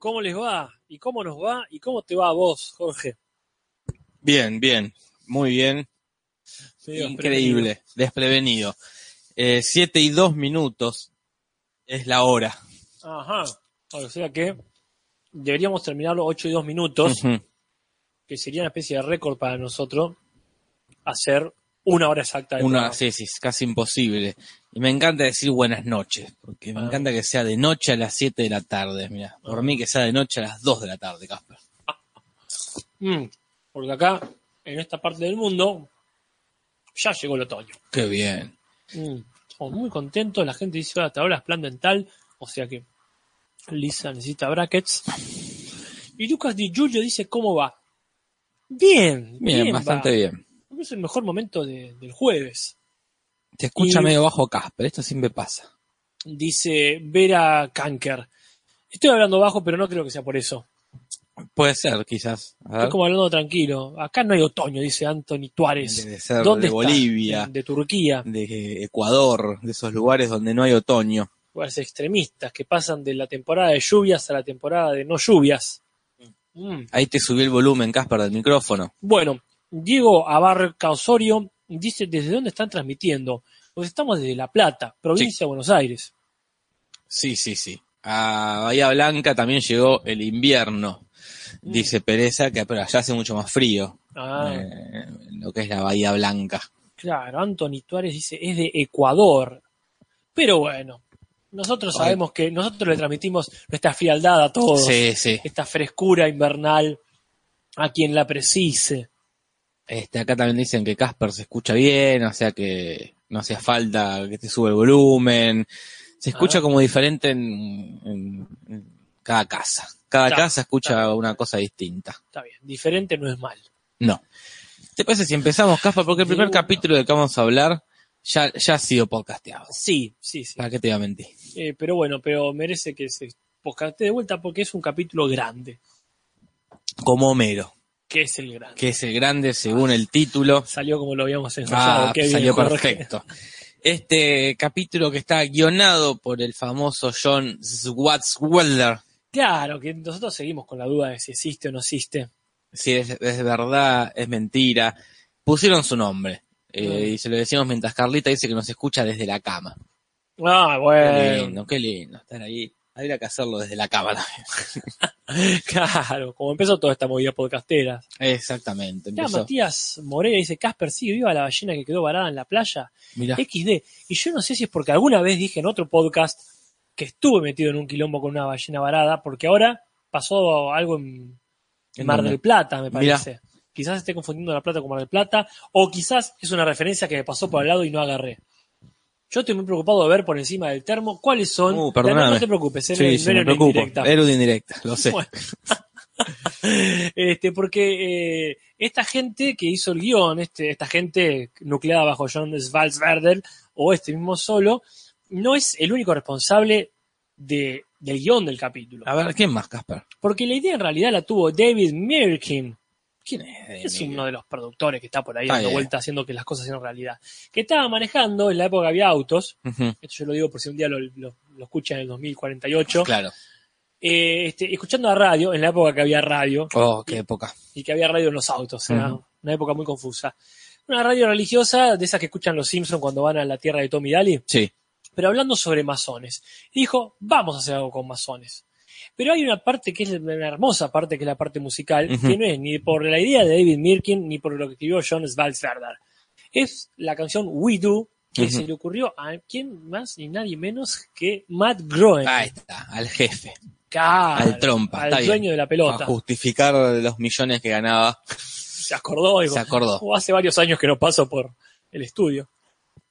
¿Cómo les va? ¿Y cómo nos va? ¿Y cómo te va a vos, Jorge? Bien, bien, muy bien. Increíble, desprevenido. Eh, siete y dos minutos es la hora. Ajá. O sea que deberíamos terminarlo 8 y 2 minutos, que sería una especie de récord para nosotros hacer una hora exacta de Una, sí, sí, es casi imposible. Y me encanta decir buenas noches, porque me Ah. encanta que sea de noche a las 7 de la tarde. Mira, por Ah. mí que sea de noche a las 2 de la tarde, Casper. Mm, porque acá, en esta parte del mundo, ya llegó el otoño. Qué bien. Mm, Estamos muy contentos. La gente dice hasta ahora es plan dental. O sea que Lisa necesita brackets. Y Lucas Di Giulio dice cómo va. Bien, Bien, bien, bastante va. bien. Es el mejor momento de- del jueves. Te escucha Y- medio bajo Casper, esto siempre pasa. Dice Vera Kanker. Estoy hablando bajo, pero no creo que sea por eso. Puede ser, quizás. Estoy como hablando tranquilo. Acá no hay otoño, dice Anthony Tuárez. Debe ser ¿Dónde de está? Bolivia, De, de Turquía. de Ecuador, de esos lugares donde no hay otoño. Lugares extremistas que pasan de la temporada de lluvias a la temporada de no lluvias. Mm. Ahí te subió el volumen, Casper, del micrófono. Bueno, Diego Abarca Osorio dice desde dónde están transmitiendo. Pues estamos desde La Plata, provincia de Buenos Aires. Sí, sí, sí. A Bahía Blanca también llegó el invierno, Mm. dice Pereza, que pero allá hace mucho más frío, Ah, eh, lo que es la Bahía Blanca. claro, Anthony Tuárez dice es de Ecuador. Pero bueno, nosotros sabemos que nosotros le transmitimos nuestra frialdad a todos. Sí, sí. Esta frescura invernal a quien la precise. Este, acá también dicen que Casper se escucha bien, o sea que no hacía falta que te sube el volumen. Se escucha Ah. como diferente en, en- en cada casa. Cada Está, casa escucha una cosa distinta. Está bien, diferente no es mal. No. ¿Te parece si empezamos, Casper? Porque el primer capítulo del que vamos a hablar ya, ya ha sido podcasteado. Sí, sí, sí. ¿Para qué te voy a mentir? Eh, pero bueno, pero merece que se poscarte de vuelta porque es un capítulo grande. Como Homero, que es el grande? que es el grande según el título. Salió como lo habíamos ensayado. Ah, Qué bien, salió Jorge. perfecto. Este capítulo que está guionado por el famoso John Swartzwelder. Claro, que nosotros seguimos con la duda de si existe o no existe. Si es, es verdad, es mentira. Pusieron su nombre. eh, Mm. Y se lo decimos mientras Carlita dice que nos escucha desde la cama. Ah, Qué bueno. lindo, qué lindo estar ahí. Habría que hacerlo desde la también. Claro, como empezó toda esta movida podcastera. Exactamente. Ya. Matías Moreira dice, Casper, sigue viva la ballena que quedó varada en la playa. Mirá. XD. Y yo no sé si es porque alguna vez dije en otro podcast que estuve metido en un quilombo con una ballena varada, porque ahora pasó algo en, ¿En Mar del Plata, me Mirá. parece. Quizás esté confundiendo La Plata con Mar del Plata, o quizás es una referencia que me pasó por al lado y no agarré. Yo estoy muy preocupado de ver por encima del termo cuáles son. Uh, perdóname. no te preocupes, Sí, sí, me preocupo. indirecta. Era una indirecta, lo sé. Bueno. este, porque eh, esta gente que hizo el guion, este, esta gente nucleada bajo John Svalsverder, o este mismo solo, no es el único responsable de, del guion del capítulo. A ver, ¿quién más, Casper? Porque la idea en realidad la tuvo David Mirkin, ¿Quién es? es uno de los productores que está por ahí dando bien. vueltas haciendo que las cosas sean realidad. Que estaba manejando en la época que había autos, esto yo lo digo por si un día lo, lo, lo escuchan en el 2048, Claro. eh, este, escuchando a radio, en la época que había radio, Oh, qué época. y que había radio en los autos, una época muy confusa. Una radio religiosa, de esas que escuchan los Simpsons cuando van a la tierra de Tommy Daly, Sí. pero hablando sobre masones. Dijo, vamos a hacer algo con masones. Pero hay una parte que es una hermosa parte, que es la parte musical, que no es ni por la idea de David Mirkin, ni por lo que escribió John Svalsverder. Es la canción We Do, que se le ocurrió a quién más ni nadie menos que Matt Groening. Ahí está, al jefe. Claro, al trompa, Al bien. dueño de la pelota. Para justificar los millones que ganaba, Se acordó, digo, se acordó. "Oh, hace varios años que no paso por el estudio.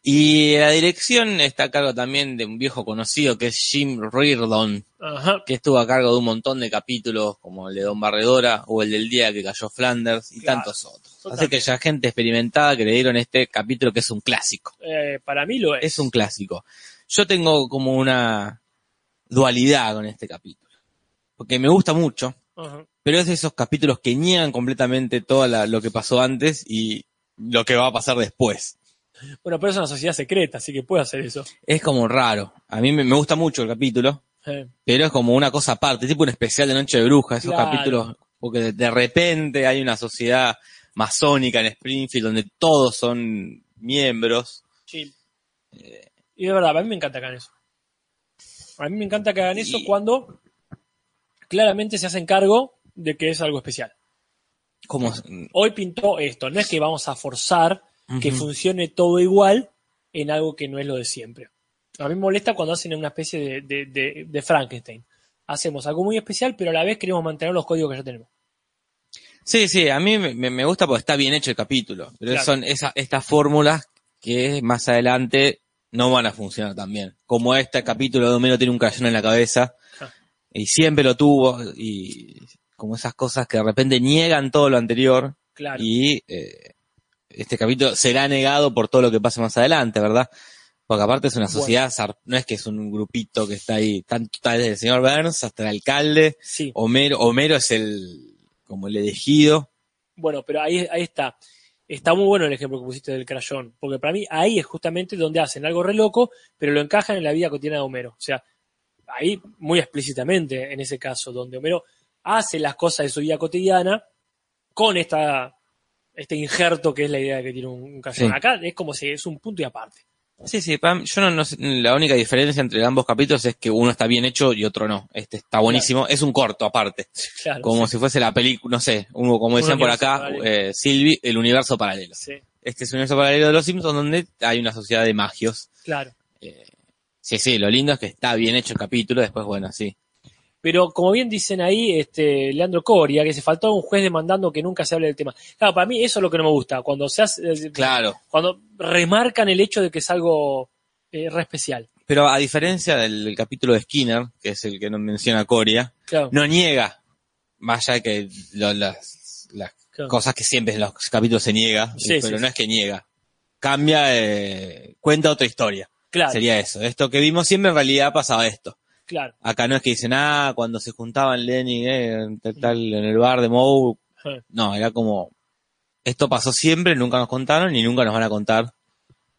Y la dirección está a cargo también de un viejo conocido que es Jim Reardon, Ajá. que estuvo a cargo de un montón de capítulos como el de Don Barredora o el del día que cayó Flanders y Claro, tantos otros. Así que ya gente experimentada que le dieron este capítulo que es un clásico. Eh, para mí lo es. Es un clásico. Yo tengo como una dualidad con este capítulo. Porque me gusta mucho, Ajá. pero es de esos capítulos que niegan completamente todo la- lo que pasó antes y lo que va a pasar después. Bueno, pero es una sociedad secreta, así que puede hacer eso. Es como raro. A mí me, me gusta mucho el capítulo, Eh, pero es como una cosa aparte, tipo un especial de Noche de Brujas, esos Claro. capítulos, porque de, de repente hay una sociedad masónica en Springfield donde todos son miembros. sí. Y de verdad, a mí me encanta que hagan eso. A mí me encanta que hagan eso cuando claramente se hacen cargo de que es algo especial. Como, Hoy pintó esto, no es que vamos a forzar que funcione todo igual en algo que no es lo de siempre. A mí me molesta cuando hacen una especie de, de- de- de Frankenstein. Hacemos algo muy especial, pero a la vez queremos mantener los códigos que ya tenemos. Sí, sí, a mí me, gusta porque está bien hecho el capítulo, pero Claro. son esa, estas fórmulas que más adelante no van a funcionar tan bien. Como este capítulo de Homero tiene un crayón en la cabeza, Ja. y siempre lo tuvo, y como esas cosas que de repente niegan todo lo anterior, Claro. y eh, este capítulo será negado por todo lo que pase más adelante, ¿verdad? Porque aparte es una sociedad, no es que es un grupito que está ahí, tanto está desde el señor Burns hasta el alcalde, Sí. Homero, Homero es el, como el elegido, Bueno, pero ahí, ahí está. Está muy bueno el ejemplo que pusiste del crayón, porque para mí ahí es justamente donde hacen algo re loco, pero lo encajan en la vida cotidiana de Homero. O sea, ahí muy explícitamente en ese caso, donde Homero hace las cosas de su vida cotidiana con esta este injerto que es la idea de que tiene un, un. Sí. Acá es como si es un punto y aparte. Sí, sí, Pam, yo no, no sé, la única diferencia entre ambos capítulos es que uno está bien hecho y otro no. Este está buenísimo, es un corto aparte, Claro. como sí, si fuese la película, no sé, como decían por acá, eh, Silvi, el universo paralelo. sí, Este es un universo paralelo de los Simpsons donde hay una sociedad de magios. claro. Sí, sí, lo lindo es que está bien hecho el capítulo, después, bueno, sí. Pero como bien dicen ahí, este, Leandro Coria, que se faltó un juez demandando que nunca se hable del tema. Claro, para mí eso es lo que no me gusta, cuando se hace, Claro, cuando remarcan el hecho de que es algo eh, re especial. pero a diferencia del, del capítulo de Skinner, que es el que nos menciona Coria, Claro, no niega, más allá de que lo- las, las claro. cosas que siempre en los capítulos se niega, Sí, pero sí, no sí. es que niega. Cambia, eh, cuenta otra historia. claro, Sería eso. Esto que vimos siempre en realidad pasaba esto. Claro. Acá no es que dicen, ah, cuando se juntaban Lenny eh, tal, tal, en el bar de Moe. No, era como, esto pasó siempre, nunca nos contaron y nunca nos van a contar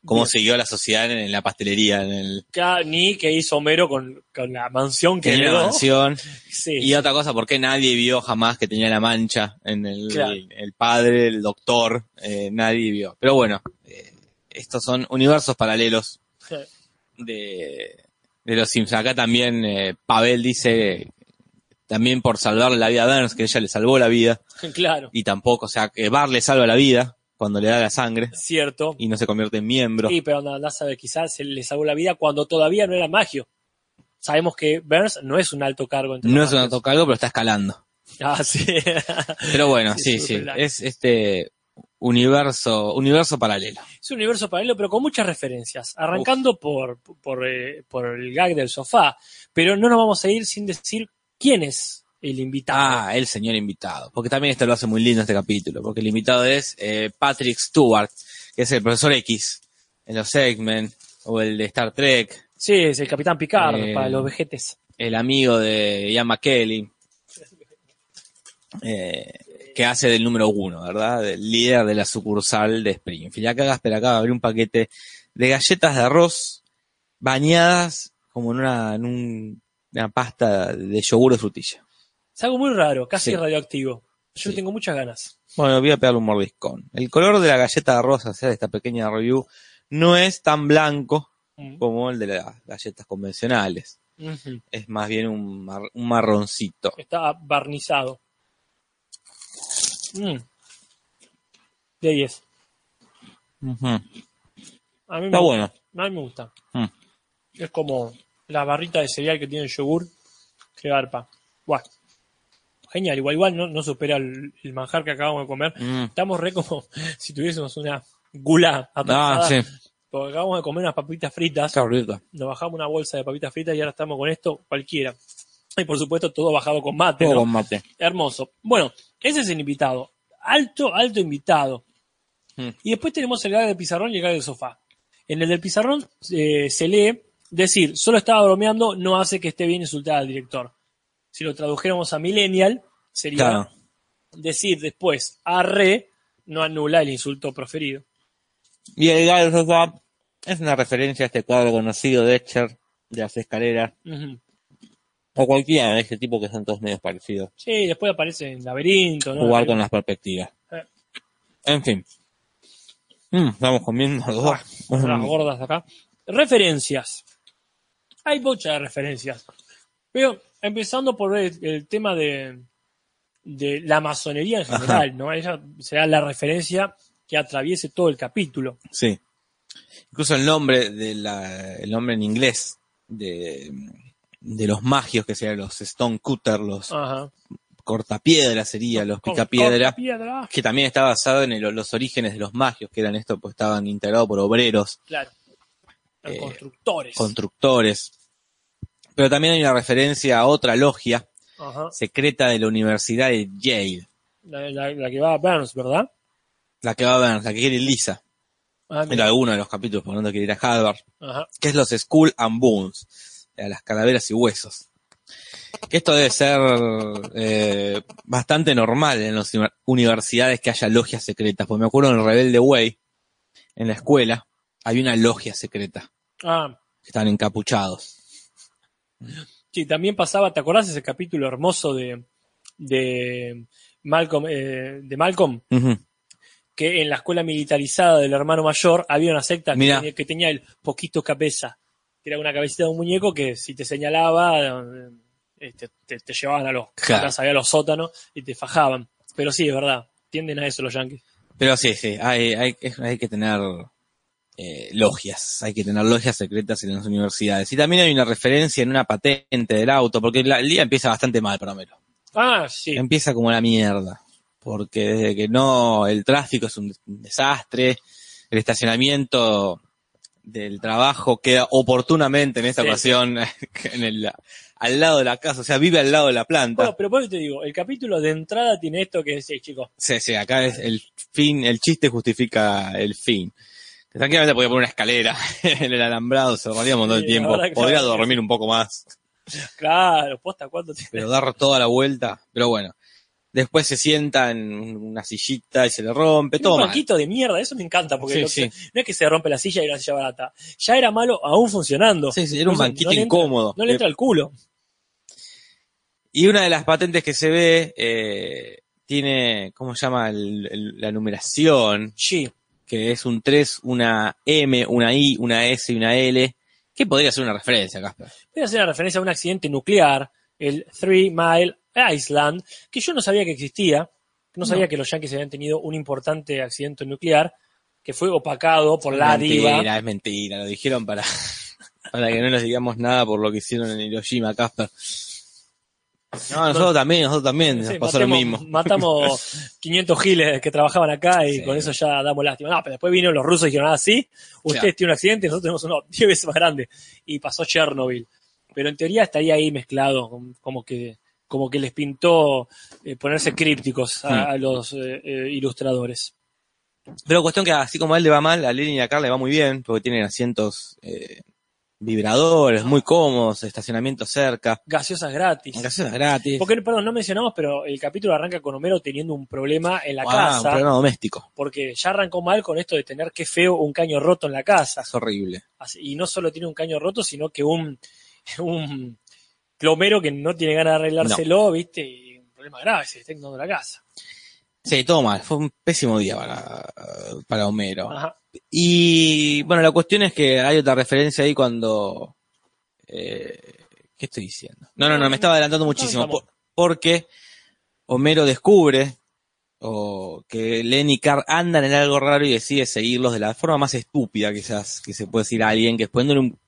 cómo Bien. siguió la sociedad en, en la pastelería, en el Ni que hizo Homero con, con la mansión que tenía la mansión. Sí, Y otra cosa, ¿por qué nadie vio jamás que tenía la mancha en el, Claro. el, el padre, el doctor? Eh, nadie vio. Pero bueno, eh, estos son universos paralelos de, de los Simpsons. Acá también eh, Pavel dice, también por salvarle la vida a Burns, que ella le salvó la vida, Claro, y tampoco, o sea, que Bar le salva la vida cuando le da la sangre cierto. y no se convierte en miembro. Sí, pero andá a saber, quizás se le salvó la vida cuando todavía no era magio. Sabemos que Burns no es un alto cargo. entre No es un magios. autocargo, pero está escalando. Ah, sí. Pero bueno, Sí, sí, es este universo, universo paralelo. Es un universo paralelo, pero con muchas referencias. Arrancando por, por, eh, por el gag del sofá. Pero no nos vamos a ir sin decir quién es el invitado. Ah, el señor invitado. Porque también esto lo hace muy lindo este capítulo. Porque el invitado es eh, Patrick Stewart, que es el profesor X en los Segment, o el de Star Trek, Sí, es el Capitán Picard Eh, para los vejetes. el amigo de Ian McKellen, eh, que hace del número uno, ¿verdad? Del líder de la sucursal de Springfield. Acá Gasper acaba de abrir un paquete de galletas de arroz bañadas como en una, en un- una pasta de yogur de frutilla. Es algo muy raro, casi Sí. radioactivo. Yo Sí. tengo muchas ganas. Bueno, voy a pegarle un mordiscón. El color de la galleta de arroz, o sea, de esta pequeña review, no es tan blanco Mm. como el de las galletas convencionales. Es más bien un, mar- un marroncito. Está barnizado. Mm. De 10. Ujú. A mí me Está gusta. bueno. A mí me gusta. Mm. Es como la barrita de cereal que tiene el yogur. Qué garpa. Guau. Genial. Igual, igual no, no supera el, el manjar que acabamos de comer. Mm. Estamos re como si tuviésemos una gula atascada. Ah, sí. Porque acabamos de comer unas papitas fritas. Rico. Nos bajamos una bolsa de papitas fritas y ahora estamos con esto cualquiera. Y por supuesto todo bajado con mate. Todo ¿no? con mate. Hermoso. Bueno, ese es el invitado. Alto, alto invitado. Mm. Y después tenemos el gag del pizarrón y el gag del sofá. En el del pizarrón eh, se lee, decir, solo estaba bromeando, no hace que esté bien insultar al director. Si lo tradujéramos a millennial, sería Claro. decir después, arre, no anula el insulto proferido. Y el gallo sofá es una referencia a este cuadro conocido de Etcher, de las escaleras. O cualquiera de este tipo que son todos medios parecidos. Sí, después aparece en Laberinto, ¿no? Jugar con las perspectivas. Eh. En fin. Mm, estamos comiendo los dos. Ah, las gordas de acá. Referencias. Hay muchas referencias. Pero empezando por el, el tema de, de la masonería en general, ¿no? Ella será la referencia que atraviese todo el capítulo. Sí. Incluso el nombre de la, el nombre en inglés de, de los magios que serían los Stonecutter, los Ajá. cortapiedra sería, los Con- picapiedra, cortapiedra, que también está basado en el- los orígenes de los magios, que eran esto, pues estaban integrados por obreros, Claro. Eh, constructores. constructores. Pero también hay una referencia a otra logia Ajá. secreta de la Universidad de Yale, La, la- la que va a Burns, ¿verdad? la que va a ver, la que quiere Lisa, Ah, en mira. alguno de los capítulos, por no quiere ir a Harvard. Ajá. que es los Skull and Bones, a las calaveras y huesos. Que esto debe ser eh, bastante normal en las uni- universidades que haya logias secretas, porque me acuerdo en el Rebelde Way, en la escuela, había una logia secreta, Ah, que estaban encapuchados. sí, también pasaba, ¿te acordás ese capítulo hermoso de, de Malcolm, eh, de Malcolm? Ujú. Que en la escuela militarizada del hermano mayor había una secta que tenía, que tenía el poquito cabeza, que era una cabecita de un muñeco que si te señalaba, este, te, te llevaban a los, Claro. había los sótanos y te fajaban. Pero sí, es verdad, tienden a eso los yankees. Pero sí, sí, hay, hay, hay que tener eh, logias, hay que tener logias secretas en las universidades. Y también hay una referencia en una patente del auto, porque la- el día empieza bastante mal para Homero. Ah, sí. empieza como la mierda. Porque desde que no, el tráfico es un desastre, el estacionamiento del trabajo queda oportunamente en esta Sí, ocasión en el, al lado de la casa, o sea, vive al lado de la planta. Bueno, pero por eso te digo, el capítulo de entrada tiene esto que decís, chicos. Sí, sí, acá es el fin, el chiste justifica el fin. Tranquilamente podía poner una escalera en el alambrado, se dormiríamos todo el Sí, tiempo. Podría dormir un poco más. Claro, posta, ¿cuánto tiene? pero dar toda la vuelta. Pero bueno, después se sienta en una sillita y se le rompe, todo un mal. banquito de mierda, eso me encanta, porque Sí, lo sí. que- no es que se rompe la silla y una silla barata. Ya era malo aún funcionando. Sí, sí, era un banquito no le entra- incómodo. no le entra el culo. Y una de las patentes que se ve eh, tiene, ¿cómo se llama? El- el- la numeración, Sí, que es un 3, una M, una I, una S y una L, que podría ser una referencia, Casper. voy a hacer una referencia a un accidente nuclear, el Three Mile Island, que yo no sabía que existía. No sabía que los yankees habían tenido un importante accidente nuclear que fue opacado por la es mentira, diva. es mentira, lo dijeron para, para que no nos digamos nada por lo que hicieron en Hiroshima, Casper. No, nosotros también, nosotros también nos Sí, pasó lo mismo. Matamos 500 giles que trabajaban acá y Sí. con eso ya damos lástima. No, pero después vino los rusos y dijeron, ah, sí, ustedes Claro. tienen un accidente, nosotros tenemos uno 10 veces más grande. Y pasó Chernobyl. Pero en teoría estaría ahí mezclado, com- como que, como que les pintó eh, ponerse crípticos a, Hmm. a los eh, eh, ilustradores. Pero cuestión que así como a él le va mal, a Lenny y a Carl le va muy bien, porque tienen asientos vibradores, muy cómodos, estacionamiento cerca, Gaseosas gratis. gaseosas gratis. Porque, perdón, no mencionamos, pero el capítulo arranca con Homero teniendo un problema en la Ah, un casa, problema doméstico. porque ya arrancó mal con esto de tener que feo un caño roto en la casa. Es horrible. Así- y no solo tiene un caño roto, sino que un, un plomero que no tiene ganas de arreglárselo, ¿viste? Y un problema grave, se está inundando la casa. Sí, todo mal. Fue un pésimo día para, para Homero. Ajá. Y bueno, la cuestión es que hay otra referencia ahí cuando... eh, ¿Qué estoy diciendo? No, no, no, me estaba adelantando muchísimo. por- porque Homero descubre o que Lenny y Carl andan en algo raro y decide seguirlos de la forma más estúpida quizás que se puede decir a alguien, que es poniéndole un,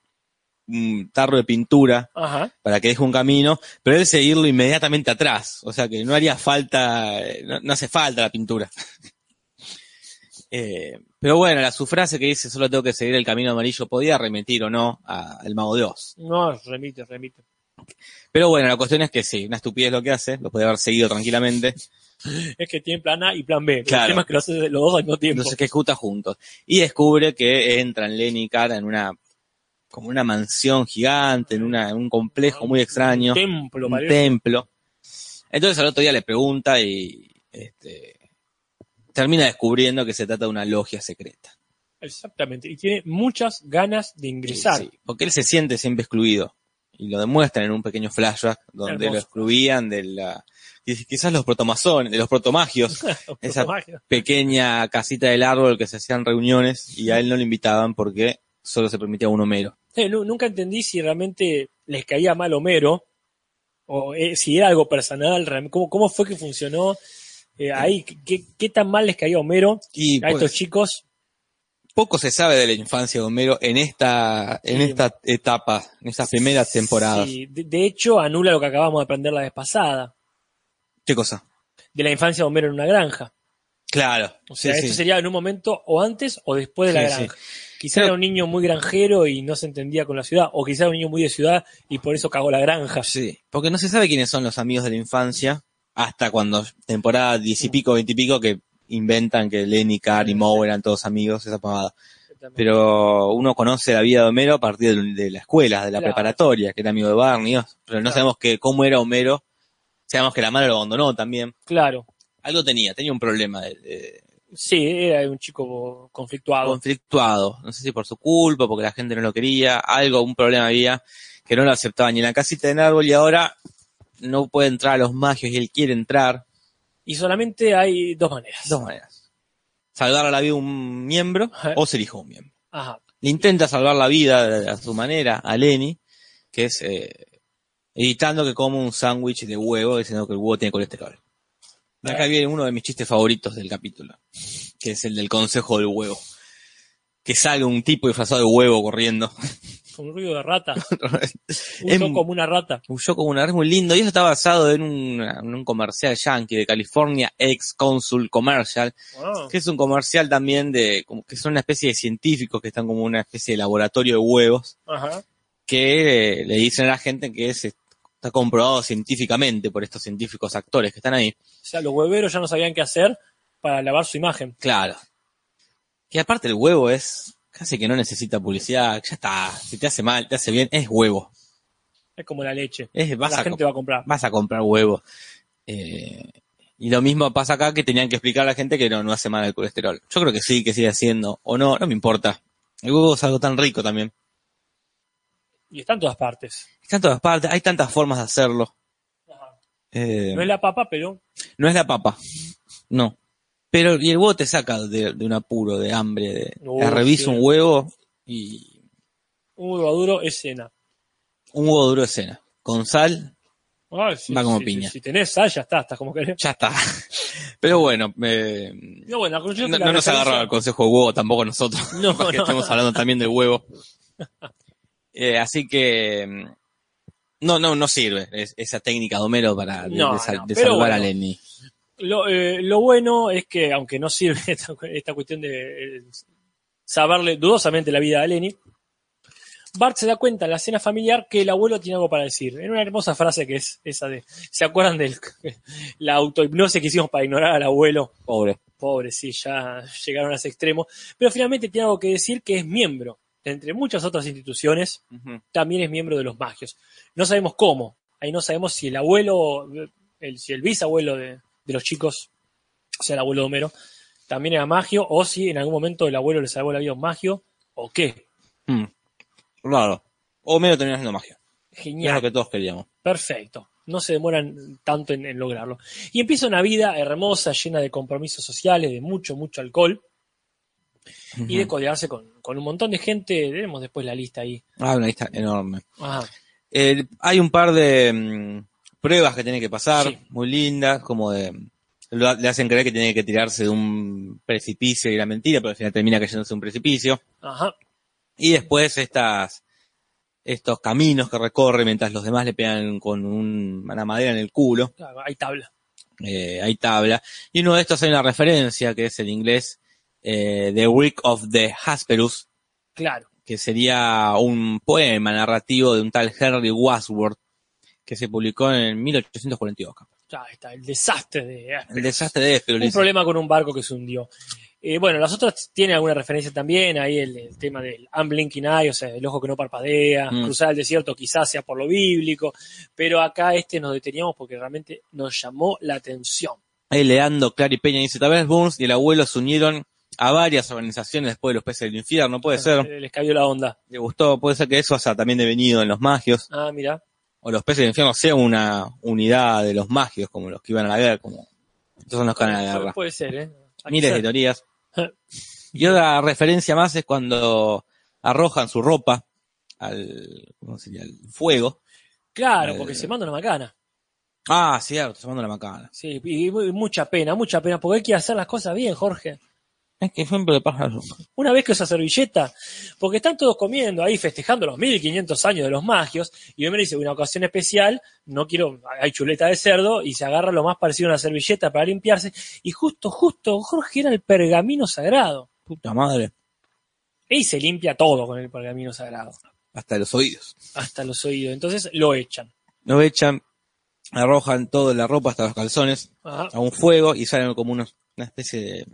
un tarro de pintura Ajá. para que deje un camino, pero él seguirlo inmediatamente atrás. O sea que no haría falta, no, no hace falta la pintura. Eh, pero bueno, la su frase que dice solo tengo que seguir el camino amarillo podía remitir o no a El Mago de Oz. No, remite, remite. Pero bueno, la cuestión es que sí, una estupidez lo que hace, lo podía haber seguido tranquilamente, Es que tiene plan A y plan B. Claro. El tema es que lo hace los dos al mismo tiempo. no se ejecuta juntos. Y descubre que entran Lenny y Cara en una, como una mansión gigante, en, una, en un complejo muy extraño. Un templo, un templo. Entonces al otro día le pregunta y este, termina descubriendo que se trata de una logia secreta. Exactamente. Y tiene muchas ganas de ingresar. Sí, porque él se siente siempre excluido. y lo demuestran en un pequeño flashback donde Hermoso. lo excluían de la, quiz- quizás los protomasones, de los protomagios, esa pequeña casita del árbol que se hacían reuniones y a él no le invitaban porque solo se permitía un Homero. Eh, nu- nunca entendí si realmente les caía mal Homero o eh, si era algo personal, cómo, cómo fue que funcionó eh, ahí, ¿Qué, qué tan mal les caía Homero Y a pues, estos chicos. poco se sabe de la infancia de Homero en esta, en Sí. esta etapa, en estas primeras temporadas. Sí, de, de hecho, anula lo que acabamos de aprender la vez pasada, ¿Qué cosa? de la infancia de Homero en una granja. Claro. O sea, sí, esto sería en un momento o antes o después de la granja. Quizá Pero- era un niño muy granjero y no se entendía con la ciudad, o quizá era un niño muy de ciudad y por eso cagó la granja. Sí, porque no se sabe quiénes son los amigos de la infancia hasta cuando temporada diez y pico, veinte y pico que inventan que Lenny, Carr y Moe eran todos amigos, esa pavada. Pero uno conoce la vida de Homero a partir de, la escuela, de la Claro. preparatoria, que era amigo de Barney, pero no Claro. sabemos que, cómo era Homero. Sabemos que la madre lo abandonó también. Claro, Algo tenía, tenía un problema de- de- sí, era un chico conflictuado. conflictuado. No sé si por su culpa, porque la gente no lo quería, algo, un problema había que no lo aceptaba ni en la casita del árbol y ahora no puede entrar a los magios y él quiere entrar. Y solamente hay dos maneras. Dos maneras. Salvar a la vida un miembro o ser hijo de un miembro. Ajá. Le intenta salvar la vida a su manera a Lenny, que es eh, evitando que coma un sándwich de huevo, diciendo que el huevo tiene colesterol. Acá viene uno de mis chistes favoritos del capítulo, que es el del consejo del huevo. Que sale un tipo disfrazado de huevo corriendo. Con un ruido de rata. Es- show como una rata. show como una es muy lindo y eso está basado en un, en un comercial yankee de California, ex consul commercial, Ah, que es un comercial también de, como que son una especie de científicos que están como una especie de laboratorio de huevos, Ajá. que eh, le dicen a la gente que es, está comprobado científicamente por estos científicos actores que están ahí. O sea, los hueveros ya no sabían qué hacer para lavar su imagen. Claro. Que aparte el huevo es casi que no necesita publicidad, ya está, si te hace mal, te hace bien, es huevo. Es como la leche. Es, vas, la a, gente va a comprar. vas a comprar huevo. Eh, y lo mismo pasa acá que tenían que explicar a la gente que no, no hace mal el colesterol. Yo creo que sí, que sigue haciendo, o no, no me importa. El huevo es algo tan rico también. Y está en todas partes. Está en todas partes, hay tantas formas de hacerlo. Eh, No es la papa, pero no es la papa, no. Pero y el huevo te saca de, de un apuro, de hambre, de, de sí. un huevo y un huevo duro es cena. un huevo duro de cena. Con sal, sí, Va como sí, piña. Si tenés sal, ya está, estás como querés. ya está. Pero bueno, eh, No, bueno, no, es no nos referencia- agarra el consejo de huevo tampoco nosotros. No, porque no. estamos hablando también del huevo. Eh, así que mm, no, no, no sirve es- esa técnica de Homero para de, No, de sal- no, de pero salvar a. Lenny. Lo, eh, lo bueno es que, aunque no sirve esta, esta cuestión de eh, saberle dudosamente la vida a Lenny, Bart se da cuenta en la cena familiar que el abuelo tiene algo para decir. En una hermosa frase que es esa de, ¿se acuerdan de la autohipnosis que hicimos para ignorar al abuelo? Pobre. Pobre, sí, ya llegaron a ese extremo. Pero finalmente tiene algo que decir que es miembro, entre muchas otras instituciones, también es miembro de los magios. No sabemos cómo. Ahí no sabemos si el abuelo, el, si el bisabuelo de, de los chicos, o sea, el abuelo de Homero, también era magio, o si en algún momento el abuelo le salvó la vida a un magio, o qué. Mm. Claro. Homero termina haciendo magia. Es lo Genial, que todos queríamos. perfecto. No se demoran tanto en, en lograrlo. Y empieza una vida hermosa, llena de compromisos sociales, de mucho, mucho alcohol, y de codearse con, con un montón de gente. Tenemos después la lista ahí. Ah, una lista enorme. Ajá. Eh, hay un par de mm, pruebas que tiene que pasar, Sí. muy lindas, como de... le hacen creer que tiene que tirarse de un precipicio y la mentira, pero al final termina cayéndose de un precipicio. Ajá. Y después estas, estos caminos que recorre mientras los demás le pegan con un- una madera en el culo. Claro, hay tabla. Eh, hay tabla. Y uno de estos hay una referencia que es el inglés eh, The Week of the Hasperus, Claro. que sería un poema narrativo de un tal Henry Wadsworth que se publicó en 1842. Ya está, el desastre de El desastre de un problema con un barco que se hundió. Eh, bueno, las otras tienen alguna referencia también, ahí el, el tema del unblinking eye, o sea, el ojo que no parpadea, Mm. cruzar el desierto quizás sea por lo bíblico, pero acá este nos deteníamos porque realmente nos llamó la atención. Ahí Leandro, Clara y Peña dice, tal vez Burns y el abuelo se unieron a varias organizaciones después de los peces del infierno, puede ser. Les cayó la onda. Le gustó, puede ser que eso haya también devenido en los magios, Ah, mira. o los peces del infierno sea una unidad de los magios, como los que iban a la guerra, como estos son los que van a la guerra. puede ser, ¿eh? Miles de teorías. Y otra referencia más es cuando arrojan su ropa al, ¿cómo sería? al fuego. Claro, porque se manda una macana. Ah, cierto, se manda la macana. Sí, y mu- mucha pena, mucha pena, porque hay que hacer las cosas bien, Jorge. Es que le pasa eso. Una vez que esa servilleta, porque están todos comiendo ahí, festejando los 1500 años de los magios, y me dice, una ocasión especial, no quiero, hay chuleta de cerdo, y se agarra lo más parecido a una servilleta para limpiarse, y justo, justo, Jorge era el pergamino sagrado. Puta madre. Y se limpia todo con el pergamino sagrado, Hasta los oídos. hasta los oídos. Entonces lo echan. Lo echan, arrojan toda la ropa hasta los calzones Ajá. a un fuego y salen como unos, una especie de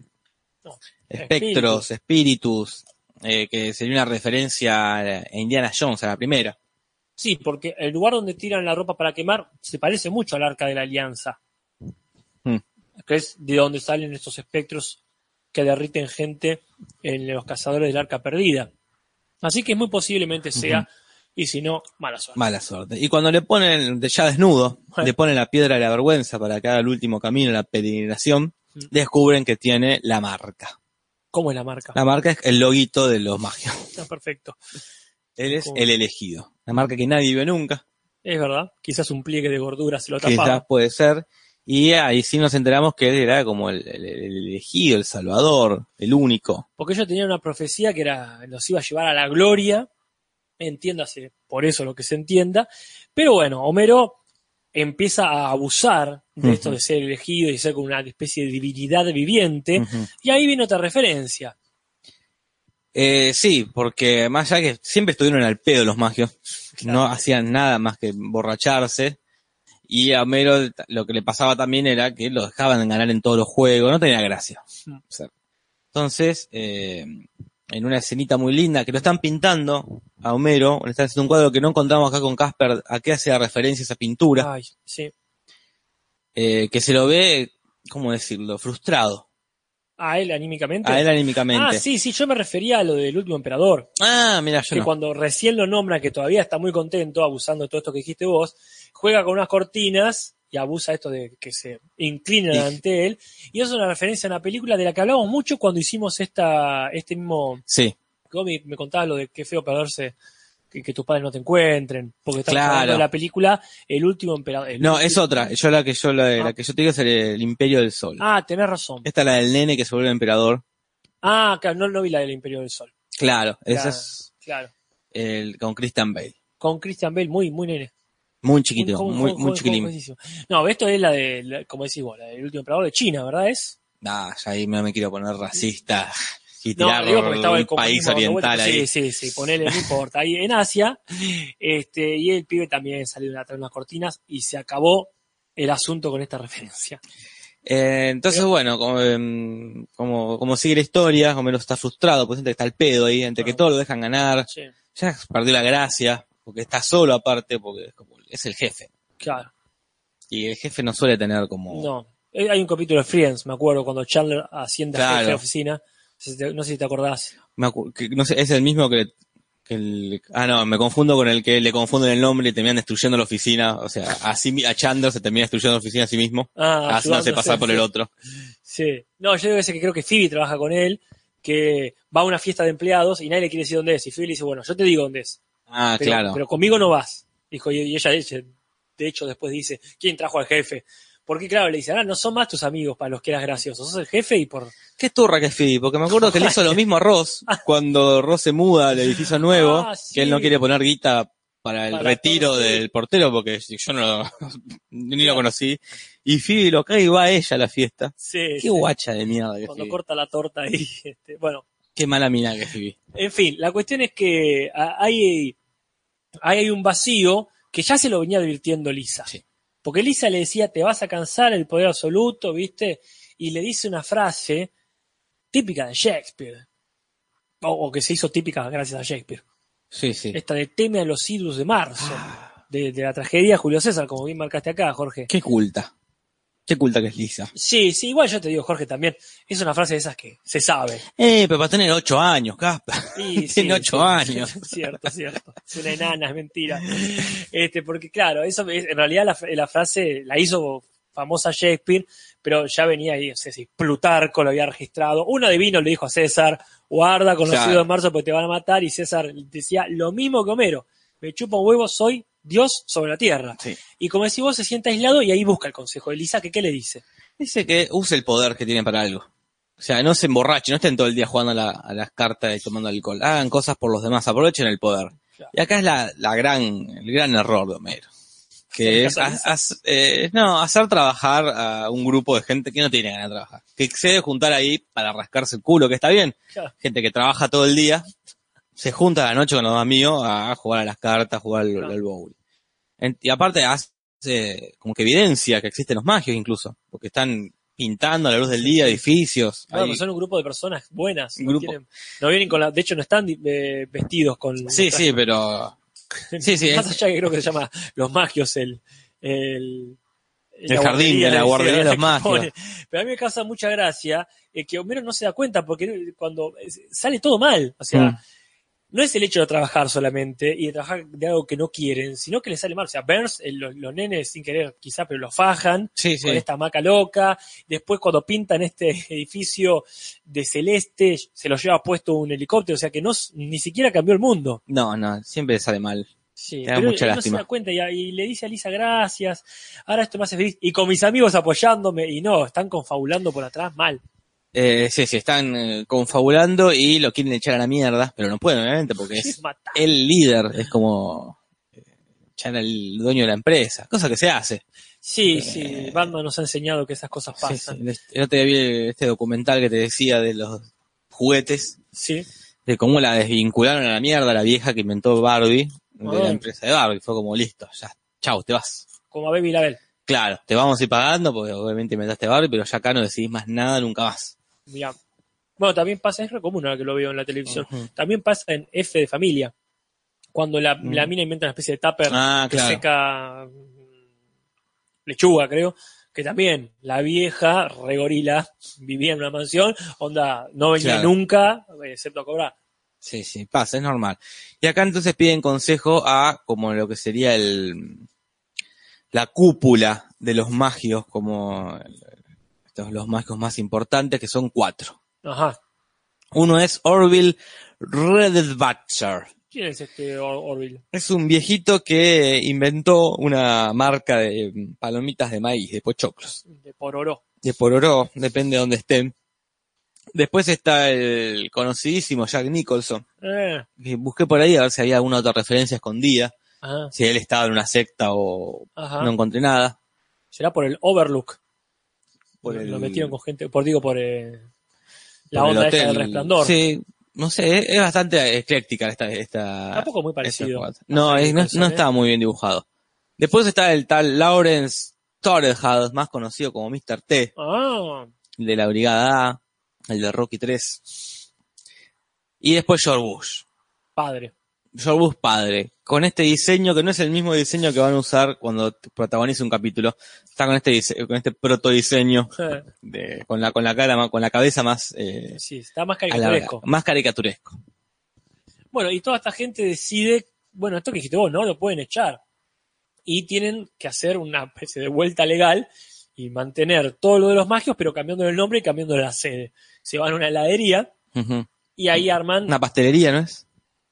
No, espectros, espíritus, eh, que sería una referencia a Indiana Jones, a la primera. Sí, porque el lugar donde tiran la ropa para quemar se parece mucho al arca de la alianza, Hmm. que es de donde salen estos espectros que derriten gente en los cazadores del arca perdida. Así que muy posiblemente sea, y si no, mala suerte. Mala suerte. Y cuando le ponen, ya desnudo, le ponen la piedra de la vergüenza para que haga el último camino, la peregrinación, Mm. descubren que tiene la marca. ¿Cómo es la marca? La marca es el loguito de los magios. Ah, perfecto. Él es ¿Cómo? el elegido. La marca que nadie vio nunca. Es verdad. Quizás un pliegue de gordura se lo Quizás tapaba. puede ser. Y ahí sí nos enteramos que él era como el, el- el elegido, el salvador, el único. Porque ellos tenían una profecía que era, los iba a llevar a la gloria, entiéndase, por eso lo que se entienda. Pero bueno, Homero empieza a abusar de esto de ser elegido y ser como una especie de divinidad viviente. Y ahí viene otra referencia. Eh, sí, porque más allá que siempre estuvieron al pedo los magios, Claro. no hacían nada más que borracharse. Y a Homero lo que le pasaba también era que lo dejaban ganar en todos los juegos, no tenía gracia. Mm. O sea, Entonces, eh, en una escenita muy linda que lo están pintando a Homero, le están haciendo un cuadro que no encontramos acá con Casper, a qué hacía referencia esa pintura, Ay, sí. eh, que se lo ve, ¿cómo decirlo?, frustrado A él anímicamente. a él anímicamente. ah, sí, sí, yo me refería a lo del último emperador. Ah, mira, yo que no. cuando recién lo nombra, que todavía está muy contento, abusando de todo esto que dijiste vos, juega con unas cortinas y abusa esto de que se inclinan Sí. ante él. Y eso es una referencia a una película de la que hablamos mucho cuando hicimos esta, este mismo Sí, cómic. Me contabas lo de qué feo perderse, que, que tus padres no te encuentren, porque estás Claro. hablando de la película El último emperador. El no, último- es otra. Yo la que yo la, Ah. la que yo te digo es el, el Imperio del Sol. Ah, tenés razón. Esta es la del nene que se vuelve emperador. Ah, claro, no, no vi la del Imperio del Sol. Claro, esa es Claro. el, con Christian Bale. Con Christian Bale, muy, muy nene. Muy chiquito, muy, chiquilín. No, esto es la de, la- como decís vos, la del último emperador de China, ¿verdad? Es. Ah, ya ahí no me quiero poner racista y No, tirar digo porque estaba el país oriental ahí. Sí, sí, sí, ponele, no importa. Ahí en Asia, este, y el pibe también salió de atrás de unas cortinas y se acabó el asunto con esta referencia. Eh, entonces, bueno, como, em, como, como sigue la historia, Homero está frustrado, pues entre que está el pedo ahí, entre que Ah. todo lo dejan ganar, Sí, ya perdió la gracia, porque está solo aparte, porque es, como- es el jefe. claro. Y el jefe no suele tener como... No. Eh, Hay un capítulo de Friends, me acuerdo, cuando Chandler asciende a jefe de oficina. No sé si te- acordás. me acu- que- no sé, es el mismo que, que el... Ah, no, me confundo con el que le confunden el nombre y terminan destruyendo la oficina. O sea, así a Chandler se termina destruyendo la oficina a sí mismo, Ah, haciéndose pasar por sí. el otro. Sí. No, yo digo ese que creo que Phoebe trabaja con él, que va a una fiesta de empleados y nadie le quiere decir dónde es. Y Phoebe le dice, bueno, yo te digo dónde es. Ah, pero, claro. pero conmigo no vas. Dijo, y y ella dice, de hecho después dice, ¿quién trajo al jefe? Porque claro, le dice, ah, no son más tus amigos para los que eras gracioso, sos el jefe y por... Qué turra que es Phoebe, porque me acuerdo que le hizo lo mismo a Ross cuando Ross se muda al edificio nuevo, Ah, sí. que él no quiere poner guita para el Para retiro sí. del portero, porque yo no lo, ni lo conocí. Y Phoebe lo cae y va a ella a la fiesta. Sí, Qué guacha de mierda que cuando Phoebe. corta la torta ahí. este, bueno, Qué mala mina que es Phoebe. en fin, la cuestión es que ah, hay, hay un vacío que ya se lo venía advirtiendo Lisa. Sí. Porque Lisa le decía, te vas a cansar el poder absoluto, ¿viste? Y le dice una frase típica de Shakespeare. O, o que se hizo típica gracias a Shakespeare. Sí, sí. Esta de teme a los idus de marzo. De, de la tragedia de Julio César, como bien marcaste acá, Jorge. Qué culta. Qué culta que es Lisa. Sí, sí, igual yo te digo, Jorge, también. Es una frase de esas que se sabe. Eh, pero para tener ocho años, Casper. Sí, sí, Tiene ocho sí. años. cierto, cierto. Es una enana, es mentira. Este, porque claro, eso es- en realidad la, la frase la hizo famosa Shakespeare, pero ya venía ahí, no sé si Plutarco lo había registrado. Un adivino le dijo a César, guarda con los Claro. de marzo porque te van a matar, y César decía lo mismo que Homero. Me chupa un huevo, soy Dios sobre la tierra. Sí. Y como decís vos, se siente aislado y ahí busca el consejo de Elisa, que qué le dice. Dice que use el poder que tiene para algo. O sea, no se emborrachen, no estén todo el día jugando a, la- a las cartas y tomando alcohol. Hagan cosas por los demás, aprovechen el poder. Claro. Y acá es la, la gran, el gran error de Homero. ¿Qué Que es ha- eh, no, hacer trabajar a un grupo de gente que no tiene ganas de trabajar. Que se debe juntar ahí para rascarse el culo, que está bien. Claro. Gente que trabaja todo el día, se junta a la noche con los amigos a jugar a las cartas, a jugar al, Claro. al bowl. En- y aparte hace como que evidencia que existen los magios incluso, porque están pintando a la luz del día edificios. Claro, Ahí- pero son un grupo de personas buenas. Un No, grupo. tienen- no vienen con la, de hecho no están eh, vestidos con. Sí, sí, pero sí, sí, Más allá que creo que se llama los magios el, el, El jardín de la guardería de los magios. Pero a mí me causa mucha gracia eh, que Homero no se da cuenta porque cuando eh, sale todo mal, o sea, Mm. No es el hecho de trabajar solamente y de trabajar de algo que no quieren, sino que les sale mal. O sea, Burns, eh, los, los nenes sin querer quizá, pero los fajan sí, sí. con esta hamaca loca. Después cuando pintan este edificio de celeste, se lo lleva puesto un helicóptero, o sea que no, ni siquiera cambió el mundo. No, no, siempre sale mal. Sí, Te da pero mucha él no se da cuenta y, y le dice a Lisa gracias, ahora esto me hace feliz. Y con mis amigos apoyándome, y no, están confabulando por atrás mal. Eh, sí, sí, están eh, confabulando y lo quieren echar a la mierda, pero no pueden, obviamente, porque es el líder, es como eh, echar al dueño de la empresa, cosa que se hace. Sí, sí, Batman nos ha enseñado que esas cosas Sí, pasan. sí. El otro día vi este documental que te decía de los juguetes, Sí, de cómo la desvincularon a la mierda la vieja que inventó Barbie, de la empresa de Barbie. Fue como listo, ya, chau, te vas. como a Baby Label. Claro, te vamos a ir pagando porque obviamente inventaste Barbie, pero ya acá no decidís más nada nunca más. Mirá. Bueno, también pasa, es re común ahora que lo veo en la televisión. También pasa en F de familia. Cuando la, Mm. la mina inventa una especie de tupper Ah, que claro. seca mm, lechuga, creo. Que también la vieja, regorila, vivía en una mansión, onda, no venía Claro. nunca, excepto a cobrar. Sí, sí, pasa, es normal. Y acá entonces piden consejo a como lo que sería el la cúpula de los magios, como estos, los magios más importantes, que son cuatro. Ajá. Uno es Orville Redbacher. ¿Quién es este Or- Orville? Es un viejito que inventó una marca de mm, palomitas de maíz, de pochoclos. De Pororó. De Pororó, depende de dónde estén. Después está el conocidísimo Jack Nicholson, Eh, que busqué por ahí a ver si había alguna otra referencia escondida, ajá. si él estaba en una secta o Ajá. no encontré nada. Será por el Overlook. Por lo, el- lo metieron con gente, por digo, por eh, la por onda hotel. del resplandor. Sí, no sé, es, es bastante ecléctica esta, esta, Tampoco muy parecido. No, es- no, no ¿eh? estaba muy bien dibujado. Después está el tal Lawrence Torrehad, más conocido como Mr. T, Ah, el de la Brigada A, el de Rocky 3. Y después George Bush. padre. George Bush padre, con este diseño que no es el mismo diseño que van a usar cuando protagonice un capítulo. Está con este dise- con este proto diseño de, con la con la cara con la cabeza más eh, sí, está más caricaturesco. más caricaturesco. Bueno, y toda esta gente decide, bueno, esto que dijiste vos, ¿no? Lo pueden echar. Y tienen que hacer una especie de vuelta legal y mantener todo lo de los magios, pero cambiando el nombre y cambiando la sede. Se van a una heladería y ahí arman. Una pastelería, ¿no es?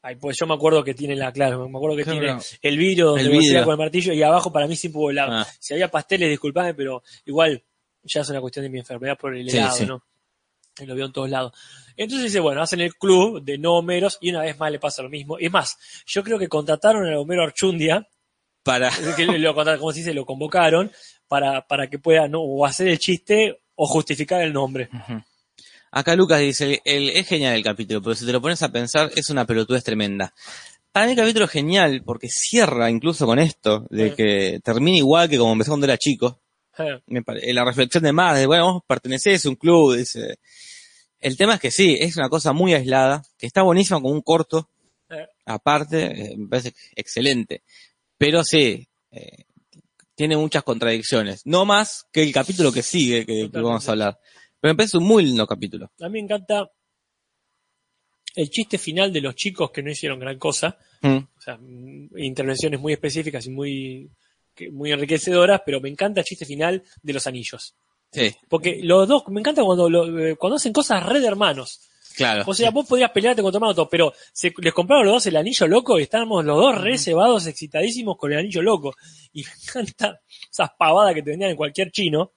Ay, pues yo me acuerdo que tiene la, claro, me acuerdo que Claro. tiene el vidrio El con el martillo y abajo para mí siempre hubo helado. Ah. Si había pasteles, disculpame, pero igual ya es una cuestión de mi enfermedad por el helado, sí. ¿no? Y lo veo en todos lados. Entonces dice, bueno, hacen el club de no Homeros y una vez más le pasa lo mismo. Es más, yo creo que contrataron a Homero Archundia, Para que lo, como se dice, lo convocaron para, para que pueda ¿no? o hacer el chiste o justificar el nombre. Acá Lucas dice, el, es genial el capítulo, pero si te lo pones a pensar, es una pelotudez tremenda. Para mí el capítulo es genial, porque cierra incluso con esto, de Sí. que termina igual que como empezó cuando era chico. Eh, Me pare- la reflexión de Mar, de bueno, vos pertenecés a un club, dice. El tema es que sí, es una cosa muy aislada, que está buenísima como un corto, eh, aparte, eh, me parece excelente. Pero sí, eh, tiene muchas contradicciones. No más que el capítulo que sigue, que, que Totalmente. vamos a hablar. Pero me parece un muy lindo capítulo. A mí me encanta el chiste final de los chicos que no hicieron gran cosa. Mm. O sea, mm, intervenciones muy específicas y muy, muy enriquecedoras, pero me encanta el chiste final de los anillos. Sí, Porque los dos, me encanta cuando, lo- eh, cuando hacen cosas red de hermanos. claro. O sea, vos podrías pelearte con tu hermano, todo, pero se, les compraron los dos el anillo loco y estábamos los dos re cebados, excitadísimos con el anillo loco. Y me encanta esas pavadas que te vendían en cualquier chino,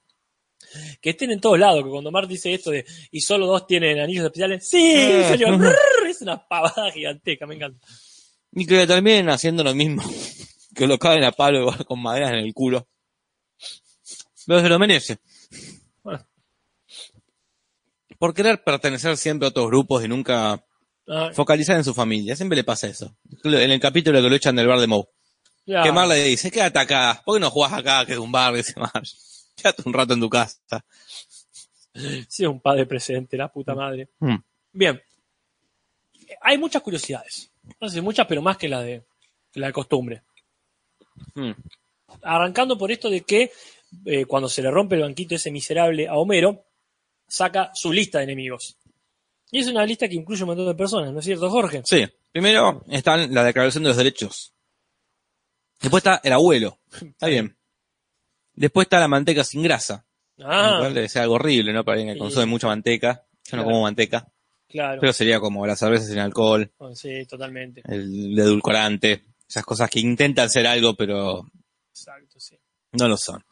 que estén en todos lados, que cuando Mark dice esto de y solo dos tienen anillos especiales, sí, señor, brrr, es una pavada gigantesca, me encanta. Y que terminen haciendo lo mismo. Que lo caen a palo igual con maderas en el culo. Pero se lo merece. Bueno. Por querer pertenecer siempre a otros grupos y nunca focalizar en su familia. Siempre le pasa eso. En el capítulo que lo echan del bar de Moe. ya. Que Mar le dice, quédate acá. ¿Por qué no jugás acá que es un bar? Dice Mar. Quédate un rato en tu casa. Sí, es un padre presente, la puta madre. Mm. Bien. Hay muchas curiosidades. No sé, muchas, pero más que la de, que la de costumbre. Mm. Arrancando por esto de que eh, cuando se le rompe el banquito ese miserable a Homero, saca su lista de enemigos. Y es una lista que incluye un montón de personas, ¿no es cierto, Jorge? Sí. Primero está la declaración de los derechos. Después está el abuelo. Está bien. Después está la manteca sin grasa. Ah, Igual debe ser algo horrible, ¿no? Para alguien que Sí. consume mucha manteca. Yo no como manteca. claro. Pero sería como la cerveza sin alcohol, Oh, Sí, totalmente. el edulcorante, esas cosas que intentan ser algo, pero Exacto, sí. no lo son.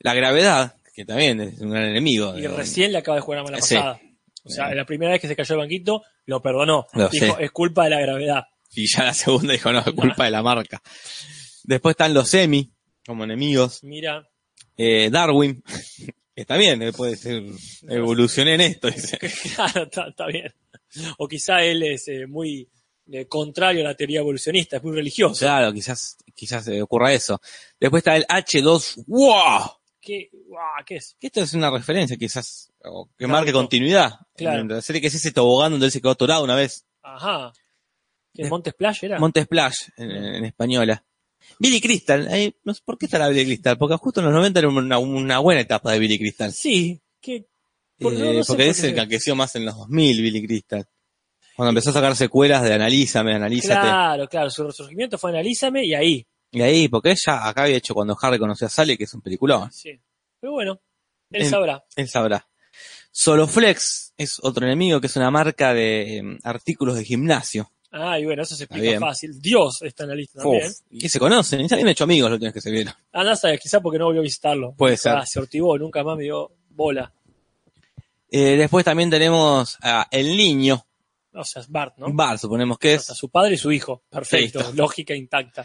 La gravedad, que también es un gran enemigo. Y de- recién le acaba de jugar a mala Sí. pasada. O sea, la primera vez que se cayó el banquito, lo perdonó. Lo Dijo, sé. es culpa de la gravedad. Y ya la segunda dijo, no, es culpa de la marca. Después están los semi, como enemigos. Mira, Eh, Darwin, también eh, puede ser, evolucioné en esto, dice. claro, está, está bien. O quizá él es eh, muy eh, contrario a la teoría evolucionista, es muy religioso. Claro, quizás, quizás ocurra eso. Después está el H2, ¡wow! ¿Qué, guau, ¿Qué es? Esto es una referencia quizás, o que Claro. marque continuidad. Claro. En la serie que es ese tobogán donde él se quedó atorado una vez. Ajá. ¿Qué, Eh, Montes Splash era? Monte Splash, en, en española. Billy Crystal, ahí, no sé por qué estará Billy Crystal, porque justo en los 90 era una, una buena etapa de Billy Crystal. sí. No, Eh, sé porque por es el que aqueció más en los 2000, Billy Crystal. Cuando empezó a sacar secuelas de Analízame, Analízate. Claro, claro, su resurgimiento fue Analízame y ahí. Y ahí, porque ella acá había hecho cuando Harry conoció a Sally, que es un peliculón. Sí. Pero bueno, él sabrá. Él sabrá. Soloflex es otro enemigo que es una marca de eh, artículos de gimnasio. Ah, y bueno, eso se explica bien. fácil. Dios está en la lista también. Y se conocen, y se habían hecho amigos los últimos que se vieron. Anda, sabes, quizá porque no volvió a visitarlo. Puede ser. Ah, se hortivó, nunca más me dio bola. Eh, después también tenemos a El Niño, O sea, es Bart, ¿no? Bar, suponemos que O es. sea, su padre y su hijo. Perfecto. Listo. Lógica intacta.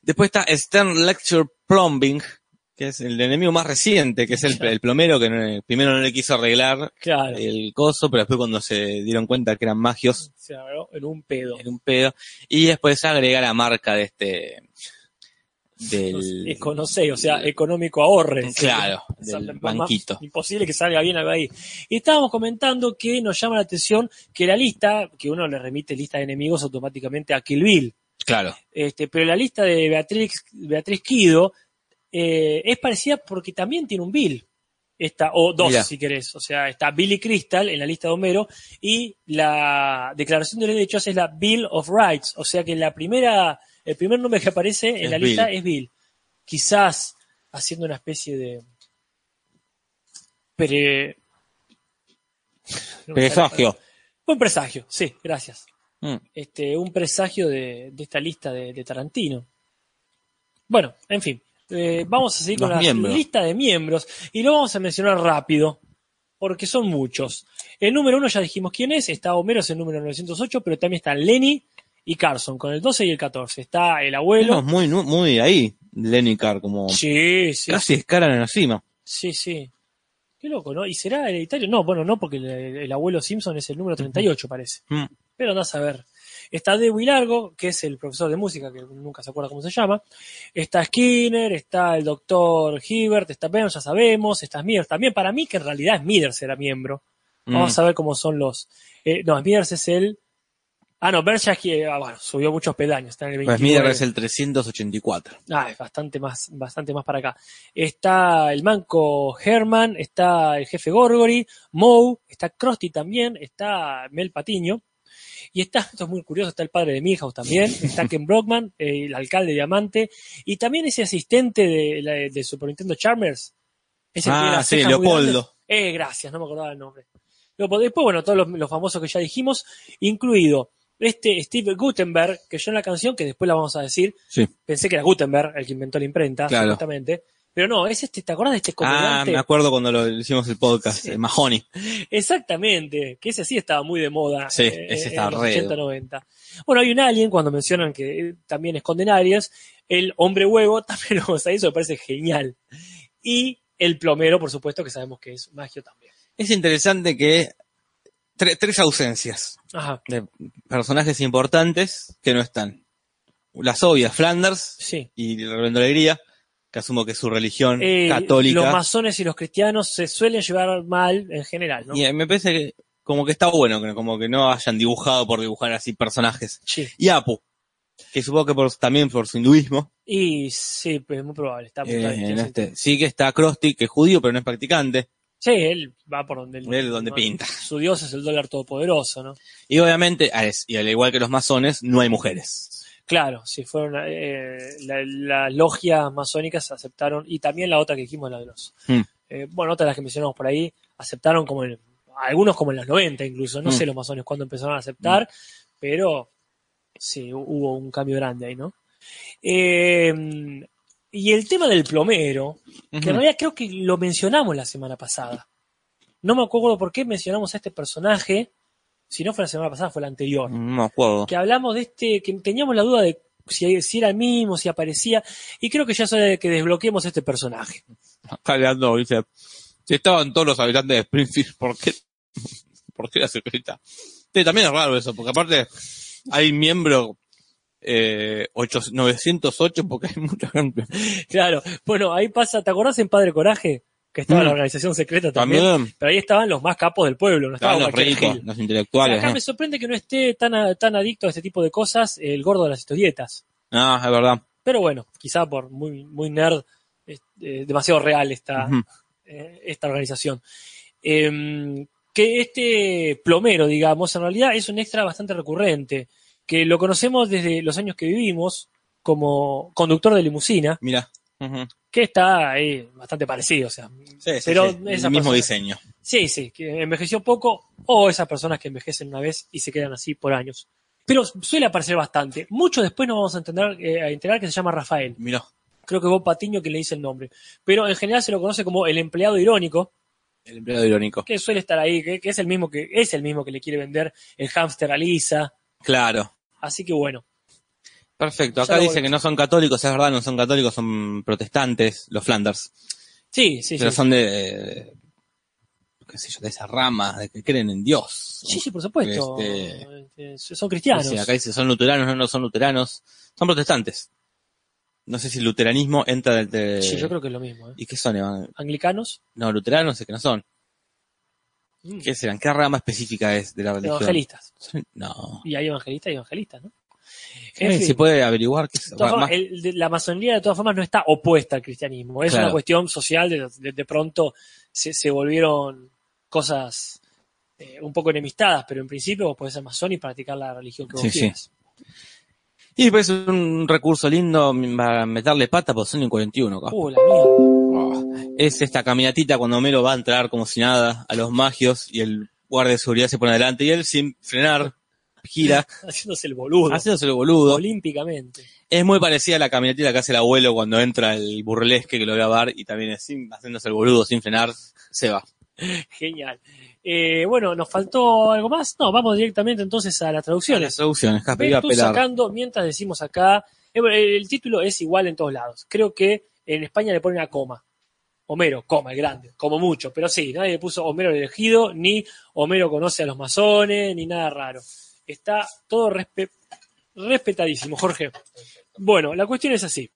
Después está Stern Lecture Plumbing, que es el enemigo más reciente, que es el, el plomero que no- primero no le quiso arreglar Claro. el coso, pero después cuando se dieron cuenta que eran magios, Se agarró en un pedo. era un pedo. Y después agrega la marca de este. del. Eco- no sé, o sea, económico ahorre. Claro, del más banquito. Imposible que salga bien algo ahí. Y estábamos comentando que nos llama la atención que la lista, que uno le remite lista de enemigos automáticamente a Kill Bill. Claro. Este, pero la lista de Beatriz, Beatriz Kido eh, es parecida porque también tiene un Bill. Esta, o dos, Mirá. si querés. O sea, está Billy Crystal en la lista de Homero y la Declaración de Derechos es la Bill of Rights. O sea que la primera, el primer nombre que aparece en Es la lista es Bill. Quizás haciendo una especie de. Pre... no Presagio. Un presagio, sí, gracias Mm. este, un presagio de, de esta lista de, de Tarantino. Bueno, en fin, eh, vamos a seguir con la lista de miembros y lo vamos a mencionar rápido, porque son muchos. El número uno ya dijimos quién es, está Homero, es el número 908, pero también están Lenny y Carson, con el 12 y el 14. Está el abuelo. Estamos muy, muy ahí, Lenny Carr, como Sí, sí, casi escalan en la cima. sí, sí. Qué loco, ¿no? ¿Y será hereditario? No, bueno, no, porque el, el abuelo Simpson es el número 38, parece. Mm. Pero andás a ver. Está Dewey Largo, que es el profesor de música, que nunca se acuerda cómo se llama. Está Skinner, está el doctor Hibbert, está Ben, ya sabemos. Está Smithers también. Para mí, que en realidad Smithers era miembro. Vamos Mm. a ver cómo son los. eh, no, Smithers es el Ah, no, Bershak ah, bueno, subió muchos peldaños, está en el Pues 29. Miller es el 384. Ah, es bastante más, bastante más para acá. Está el manco Herman, está el jefe Gorgory, Moe, está Krusty también, está Mel Patiño. Y está, esto es muy curioso, está el padre de Milhouse también, está Ken Brockman, el alcalde Diamante, y también ese asistente de, de Super Nintendo Charmers. Ese Ah, sí, Leopoldo. Eh, gracias, no me acordaba el nombre. Después, bueno, todos los, los famosos que ya dijimos, incluido este Steve Gutenberg, que yo en la canción, que después la vamos a decir, Sí. pensé que era Gutenberg el que inventó la imprenta, Claro. supuestamente. Pero no, es este, ¿te acordás de este Ah, comediante? me acuerdo cuando lo hicimos el podcast, Sí. eh, Mahoney. Exactamente, que ese sí estaba muy de moda Sí, eh, ese en estaba los re de 80, 90. Bueno, hay un alien cuando mencionan que eh, también esconden aliens, el hombre huevo también lo vamos a eso me parece genial. Y el plomero, por supuesto, que sabemos que es magio también. Es interesante que tre- tres ausencias Ajá, de personajes importantes que no están. Las obvias, Flanders sí. y Reverendo Alegría, que asumo que es su religión Eh, católica. Los masones y los cristianos se suelen llevar mal en general, ¿no? Y eh, me parece que como que está bueno, como que no hayan dibujado por dibujar así personajes. Sí. Y Apu, que supongo que por, también por su hinduismo. Y sí, pues es muy probable. Está, eh, en este- sí que está Krusty, que es judío, pero no es practicante. Sí, él va por donde Él donde no, pinta. Su dios es el dólar todopoderoso, ¿no? Y obviamente, y al igual que los masones, no hay mujeres. Claro, si fueron eh, la- las logias masónicas aceptaron, y también la otra que dijimos, la de los. Mm. eh, bueno, otras las que mencionamos por ahí, aceptaron como en. Algunos como en los 90 incluso, no Mm. sé los masones cuándo empezaron a aceptar, pero sí, hu- hubo un cambio grande ahí, ¿no? Eh, y el tema del plomero, que en realidad creo que lo mencionamos la semana pasada. No me acuerdo por qué mencionamos a este personaje, si no fue la semana pasada, fue la anterior No me acuerdo. que hablamos de este, que teníamos la duda de si, si era el mismo, si aparecía, y creo que ya es hora de que desbloqueemos este personaje. Acá Leandro dice, si estaban todos los habitantes de Springfield, ¿por qué, por qué la secreta? Sí, también es raro eso, porque aparte hay miembro eh, 8, 908 porque hay mucha gente. Claro, bueno, ahí pasa, ¿te acordás en Padre Coraje? Que estaba Mm. la organización secreta también, También pero ahí estaban los más capos del pueblo, no estaba estaban los ricos, los O sea, intelectuales. acá ¿eh? me sorprende que no esté tan, a- tan adicto a este tipo de cosas el gordo de las historietas. Ah, es verdad. Pero bueno, quizá por muy, muy nerd, eh, demasiado real esta, eh, esta organización. Eh, que este plomero, digamos, en realidad es un extra bastante recurrente, que lo conocemos desde los años que vivimos como conductor de limusina, Mira. Ujú. Que está ahí bastante parecido, o sea, Sí, sí, pero sí, el mismo persona- diseño. Sí, sí, que envejeció poco, o esas personas que envejecen una vez y se quedan así por años. Pero suele aparecer bastante. Mucho después nos vamos a, entender, eh, a enterar que se llama Rafael. Mira, Creo que Bob Patiño que le dice el nombre. Pero en general se lo conoce como el empleado irónico, el empleado irónico. que suele estar ahí, que, que es el mismo que es el mismo que le quiere vender el hámster a Lisa. Claro. Así que bueno, Perfecto. Acá dice que no son católicos, es verdad, no son católicos, son protestantes, los Flanders. sí, sí, pero sí. son de, qué sé yo, de esa rama, de que creen en Dios. Sí, sí, por supuesto. Este- Eh, Son cristianos. Sí, acá dice son luteranos, no, no son luteranos, son protestantes. No sé si el luteranismo entra del... de- Sí, yo creo que es lo mismo. ¿eh? ¿Y qué son? evan- Anglicanos, No, luteranos sé que no son. mm, ¿Qué serán? ¿Qué rama específica es de la religión? evangelistas. No. Y hay evangelistas y evangelistas, ¿no? Eh, En fin. ¿Se puede averiguar qué es? Formas, más- el- de- la masonería de todas formas no está opuesta al cristianismo. Es Claro. una cuestión social. De, de- de pronto se, se volvieron cosas eh, un poco enemistadas, pero en principio vos podés ser masón y practicar la religión que vos Sí, sí. quieras. Y después un recurso lindo para meterle pata por Sonic 41. acá. Uh, la mierda. Es esta caminatita cuando Homero va a entrar como si nada a los magios y el guardia de seguridad se pone adelante y él sin frenar gira Haciéndose el boludo. haciéndose el boludo. Olímpicamente. Es muy parecida a la camionetita que hace el abuelo cuando entra el burlesque que lo ve a bar y también es sin, haciéndose el boludo sin frenar, se va. Genial. Eh, bueno, ¿nos faltó algo más? No, vamos directamente entonces a las Las traducciones. traducciones, Casper, iba a pelar. sacando, mientras decimos acá, eh, bueno, el título es igual en todos lados. Creo que en España le ponen a coma. Homero, coma, el grande, como mucho, pero sí, nadie le puso Homero el elegido, ni Homero conoce a los masones, ni nada raro. Está todo respe- respetadísimo, Jorge. Bueno, la cuestión es así.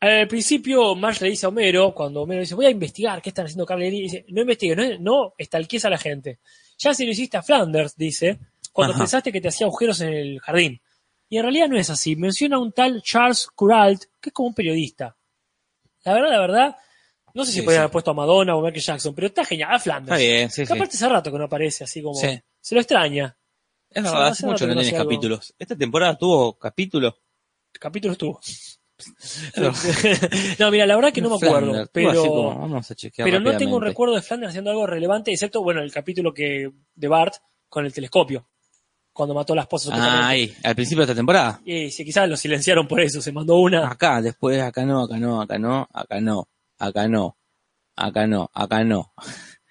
Al principio, Marge le dice a Homero, cuando Homero dice, voy a investigar qué están haciendo Lee", dice, no investigues, no, no estalquies a la gente. Ya si lo hiciste a Flanders, dice, cuando Ajá. pensaste que te hacía agujeros en el jardín. Y en realidad no es así. Menciona a un tal Charles Curalt, que es como un periodista. La verdad, la verdad, no sé si Sí, podría sí. haber puesto a Madonna o a Michael Jackson, pero está genial. A Flanders. Está bien, sí, Que aparte hace rato que no aparece así como... Sí. Se lo extraña. Es hace verdad, hace mucho que no no tiene hace algo. capítulos. Esta temporada tuvo capítulos. El capítulo estuvo. Pero- no, mira, la verdad que no me acuerdo. Flanders, tuvo Pero, como, vamos a chequear pero no tengo un recuerdo de Flanders haciendo algo relevante, excepto, bueno, el capítulo que de Bart con el telescopio. Cuando mató a la esposa. Ah, ahí, al principio de esta temporada. Y si quizás lo silenciaron por eso, se mandó una. Acá, después, acá no, acá no, acá no, acá no, acá no, acá no, acá no.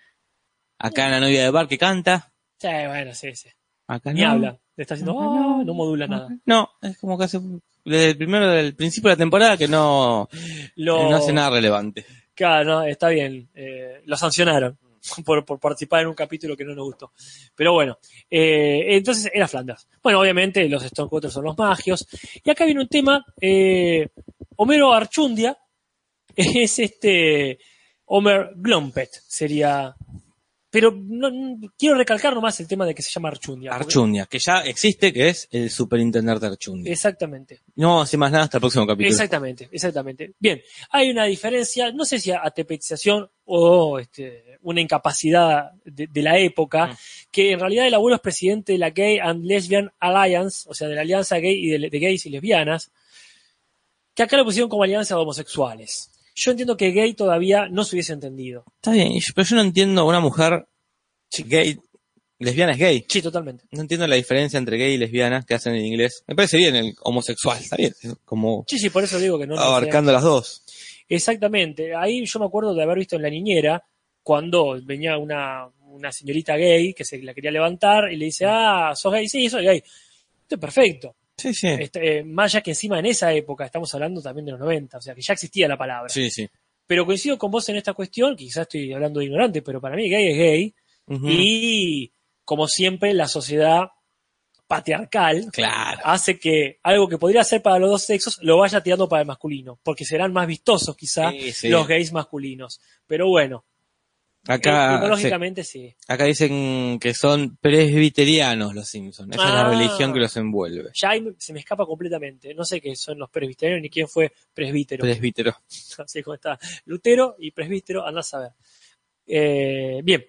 Acá la novia de Bar que canta, Sí, bueno, sí, sí. Acá Ni no. habla. Le está haciendo, Acá "Ah", no modula nada. No, es como que hace, desde el primero del principio de la temporada que no, Lo, no hace nada relevante. Claro, no, está bien. eh, lo sancionaron por, por participar en un capítulo que no nos gustó. Pero bueno, eh, entonces era Flanders. Bueno, obviamente los Stonecutters son los magios. Y acá viene un tema. eh, Homero Archundia es este Homer Glompet, sería. Pero no, no- quiero recalcar nomás el tema de que se llama Archundia. porque- Archundia, que ya existe, que es el superintendente Archundia. Exactamente. No hace más nada hasta el próximo capítulo. Exactamente, exactamente. Bien, hay una diferencia, no sé si atepetización o este, una incapacidad de, de la época, Mm. que en realidad el abuelo es presidente de la Gay and Lesbian Alliance, o sea, de la alianza gay y de, de gays y lesbianas, que acá lo pusieron como alianza de homosexuales. Yo entiendo que gay todavía no se hubiese entendido. Está bien, pero yo no entiendo una mujer gay, lesbiana es gay. Sí, totalmente. No entiendo la diferencia entre gay y lesbiana que hacen en inglés. Me parece bien el homosexual, está bien, como Sí, sí, por eso digo que no. no abarcando las dos. Exactamente. Ahí yo me acuerdo de haber visto en la niñera cuando venía una, una señorita gay que se la quería levantar y le dice, ah, sos gay, sí, soy gay. Esto es perfecto. Sí, sí. Este, eh, más allá que encima en esa época, estamos hablando también de los 90, o sea que ya existía la palabra. Sí, sí. Pero coincido con vos en esta cuestión, quizás estoy hablando de ignorante, pero para mí gay es gay. Y como siempre, la sociedad patriarcal Claro. hace que algo que podría ser para los dos sexos lo vaya tirando para el masculino, porque serán más vistosos quizá Sí, sí. los gays masculinos. Pero bueno, Acá, etimológicamente sí. sí. Acá dicen que son presbiterianos los Simpsons. Esa es la Ah. religión que los envuelve. Ya ahí se me escapa completamente. No sé qué son los presbiterianos ni quién fue presbítero. Presbítero. Así como está. Lutero y presbítero, andás a ver. Eh, bien,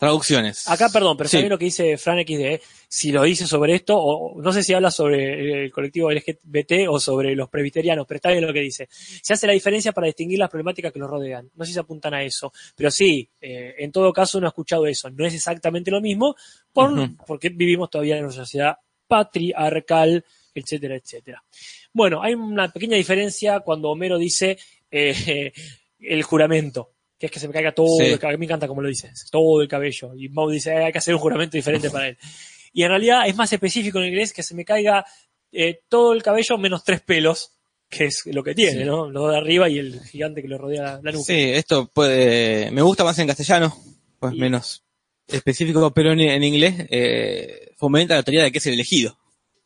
Traducciones. acá perdón, pero Sí. también lo que dice Fran XD, si lo dice sobre esto, o no sé si habla sobre el colectivo LGBT o sobre los presbiterianos, pero está bien lo que dice. Se hace la diferencia para distinguir las problemáticas que los rodean. No sé si se apuntan a eso, pero sí, eh, en todo caso uno ha escuchado eso. No es exactamente lo mismo por, porque vivimos todavía en una sociedad patriarcal, etcétera, etcétera. Bueno, hay una pequeña diferencia cuando Homero dice eh, el juramento, que es que se me caiga todo Sí. el cabello. A mí me encanta como lo dice, todo el cabello. Y Mau dice, "Eh, hay que hacer un juramento diferente para él. Y en realidad es más específico en inglés que se me caiga eh, todo el cabello menos tres pelos, que es lo que tiene, Sí. ¿no? Lo de arriba y el gigante que le rodea la, la nuca. Sí, esto puede. Me gusta más en castellano, pues Y- menos específico, pero en, en inglés eh, fomenta la teoría de que es el elegido.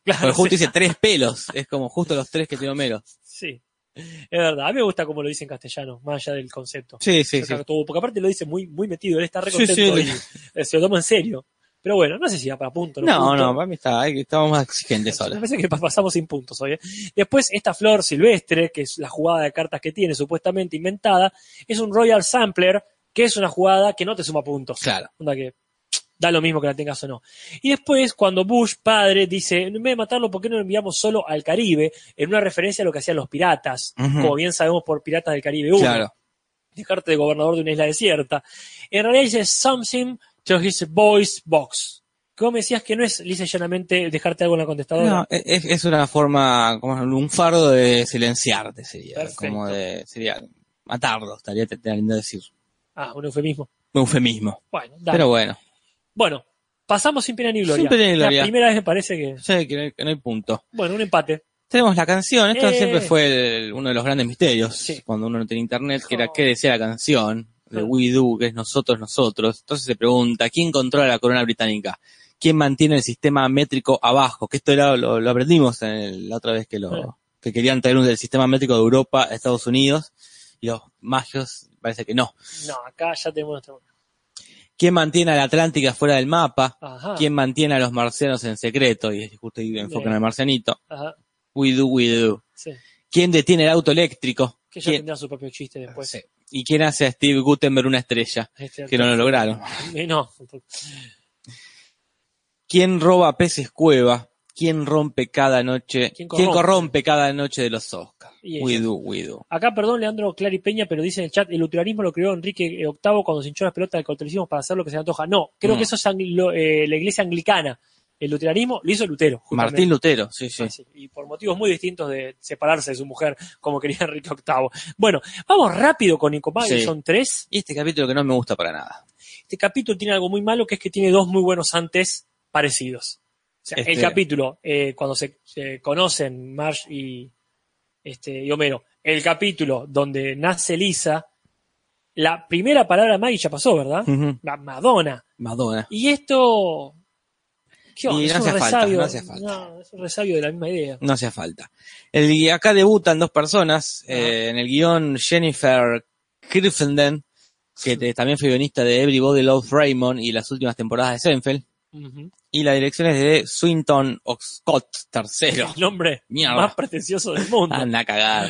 Claro, Porque justo sí. dice tres pelos, es como justo los tres que tiene Homero. Sí, es verdad. A mí me gusta como lo dice en castellano, más allá del concepto. Sí, sí, sí. todo, porque aparte lo dice muy, muy metido, él está re contento sí, y eh, se lo toma en serio. Pero bueno, no sé si va para punto. No, punto. no, para mí está, estamos más exigentes Me ahora. parece que pa- pasamos sin puntos hoy. ¿eh? Después, esta flor silvestre, que es la jugada de cartas que tiene, supuestamente inventada, es un Royal Sampler, que es una jugada que no te suma puntos. Claro. Onda que da lo mismo que la tengas o no. Y después, cuando Bush, padre, dice, en vez de matarlo, ¿por qué no lo enviamos solo al Caribe? En una referencia a lo que hacían los piratas, como bien sabemos por Piratas del Caribe 1 Claro. dejarte de gobernador de una isla desierta. En realidad dice something to his voice box. ¿Cómo me decías que no es lisa y llanamente dejarte algo en la contestadora? No, es, es una forma, como un fardo de silenciarte sería, Perfecto. como de, sería matarlo, estaría teniendo decir. Ah, un eufemismo. Un eufemismo. Bueno, dale. Pero bueno, bueno, pasamos sin pena ni gloria. Sin pena ni gloria. La primera vez me parece que, sé que no hay, que no hay punto. bueno, un empate. Tenemos la canción, esto Eh. siempre fue el- uno de los grandes misterios, Sí. cuando uno no tiene internet, que era Oh. qué decía la canción de Ah. We Do, que es nosotros, nosotros. Entonces se pregunta, ¿quién controla la corona británica? ¿Quién mantiene el sistema métrico abajo? Que esto era, lo, lo aprendimos en el- la otra vez que lo Ah. que querían traer un del sistema métrico de Europa a Estados Unidos y los magios parece que no. No, acá ya tenemos nuestra. ¿Quién mantiene a la Atlántica fuera del mapa? Ajá. ¿Quién mantiene a los marcianos en secreto? Y justo ahí enfocan Bien. al marcianito. Ajá. We do, we do. Sí. ¿Quién detiene el auto eléctrico? Que ya ¿Quién- tendrá su propio chiste después. Sí. ¿Y quién hace a Steve Gutenberg una estrella? Este Que no lo lograron. No. ¿Quién roba peces cueva? ¿Quién rompe cada noche? ¿Quién ¿Quién corrompe? cada noche de los Oscars? Y We ellos. do, we do. Acá, perdón, Leandro Clary Peña, pero dice en el chat, el lutheranismo lo creó Enrique VIII cuando se hinchó las pelotas del catolicismo para hacer lo que se le antoja. No, creo Mm. que eso es anglo- eh, la iglesia anglicana. El luteranismo lo hizo Lutero. justamente. Martín Lutero, sí, sí. Ah, sí, Y por motivos muy distintos de separarse de su mujer, como quería Enrique VIII. Bueno, vamos rápido con Nicomagui, Sí. son tres. Y este capítulo que no me gusta para nada. Este capítulo tiene algo muy malo, que es que tiene dos muy buenos antes parecidos. O sea, el Este- capítulo, eh, cuando se, se conocen Marge y, este, y Homero, el capítulo donde nace Lisa, la primera palabra Maggie ya pasó, ¿verdad? La Madonna. Madonna. Y esto... ¿Qué onda? Y es no un falta, resabio. no hacía falta. no, es un resabio de la misma idea. No hacía falta. El, acá debutan dos personas. Ajá. eh, en el guion Jennifer Kirfenden, que también fue guionista de Everybody Loves Raymond y las últimas temporadas de Seinfeld. Y la dirección es de Swinton Scott III. El nombre Mierda. más pretencioso del mundo. Anda a cagar.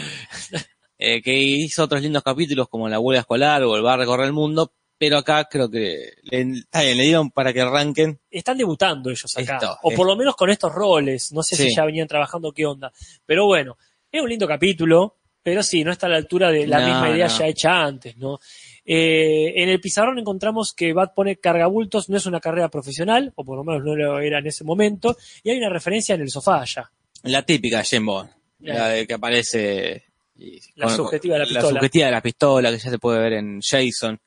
Eh, que hizo otros lindos capítulos como La Huelga Escolar o El a recorrer el mundo, pero acá creo que le, está bien, le dieron para que arranquen. están debutando ellos acá. Esto, o por lo menos con estos roles. No sé si ya venían trabajando qué onda. Pero bueno, es un lindo capítulo, pero sí, no está a la altura de la No, misma idea no. ya hecha antes, ¿no? Eh, en el pizarrón encontramos que Bat pone cargabultos, no es una carrera profesional, o por lo menos no lo era en ese momento, y hay una referencia en el sofá allá. La típica Claro. la de que aparece... y- La subjetiva de la pistola. La subjetiva de la pistola, que ya se puede ver en Jason.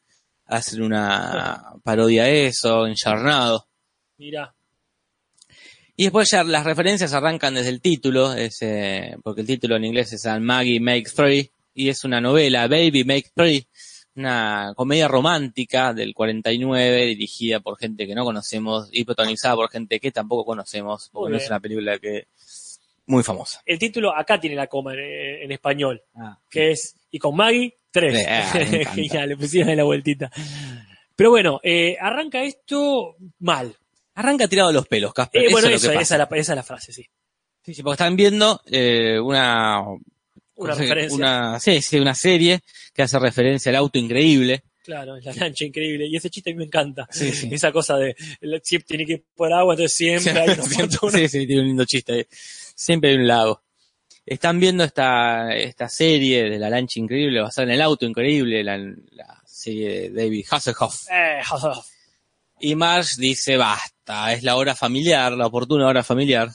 Hacen una parodia a eso, en Yarnado. Mirá, Y después ya las referencias arrancan desde el título, es, eh, porque el título en inglés es Maggie Make Three, y es una novela, Baby Make Three, una comedia romántica del 49, dirigida por gente que no conocemos y protagonizada por gente que tampoco conocemos, porque no es una película que muy famosa. el título acá tiene la coma en, en español, Ah, que es, y con Maggie, tres. Sí, ah. Genial, le pusieron la vueltita. Pero bueno, eh, arranca esto mal. Arranca tirado de los pelos, Casper. Eh, bueno, eso, esa, es la, esa es la frase, sí. Sí, sí, porque están viendo eh, una, Una referencia. una, sí, sí, una serie que hace referencia al auto increíble. Claro, es la lancha increíble. Y ese chiste a mí me encanta. Sí, sí. Esa cosa de el chip tiene que ir por agua, entonces siempre hay una Siempre- fortuna. sí, sí, tiene un lindo chiste. ahí. Siempre hay un lago. Están viendo esta, esta serie de la lancha increíble basada en el auto increíble, la, la serie de David Hasselhoff. Eh, Y Marge dice, basta, es la hora familiar, la oportuna hora familiar.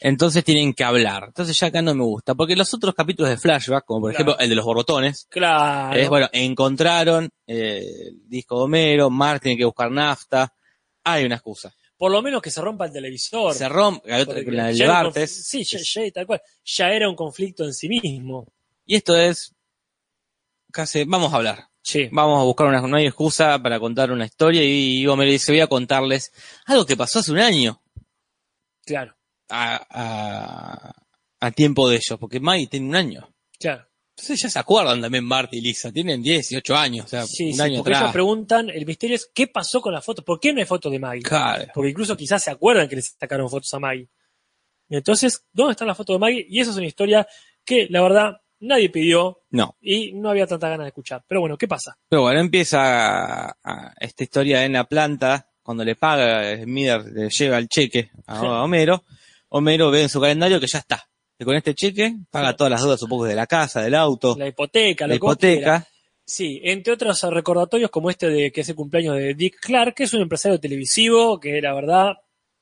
Entonces tienen que hablar. Entonces ya acá no me gusta, porque los otros capítulos de flashback, como por Claro. ejemplo el de los borbotones, claro. es bueno, encontraron eh, el disco de Homero, Marge tiene que buscar nafta, hay una excusa. Por lo menos que se rompa el televisor. Se rompe, hay otra Porque que la de ya era un Bartes. Sí, ya, ya- tal cual. Ya era un conflicto en sí mismo. Y esto es casi, vamos a hablar. Sí. Vamos a buscar una, no hay excusa para contar una historia y Homero dice, voy a contarles algo que pasó hace un año Claro, a, a, a tiempo de ellos, porque Maggie tiene un año. claro. Entonces ya se acuerdan también Bart y Lisa, tienen 10 y 8 años, o sea, Sí, un sí, año porque ellos preguntan, el misterio es qué pasó con la foto, ¿por qué no hay foto de Maggie? Claro. Porque incluso quizás se acuerdan que les sacaron fotos a Maggie. Entonces, ¿dónde están las fotos de Maggie? Y esa es una historia que, la verdad, nadie pidió No, y no había tanta ganas de escuchar. Pero bueno, ¿qué pasa? pero bueno, empieza esta historia en la planta, cuando le paga, Smither le lleva el cheque a, a Homero, Homero ve en su calendario que ya está. Que con este cheque paga Sí. todas las dudas, supongo, de la casa, del auto, La hipoteca, la hipoteca. Sí, entre otros recordatorios como este de que es el cumpleaños de Dick Clark, que es un empresario televisivo, que la verdad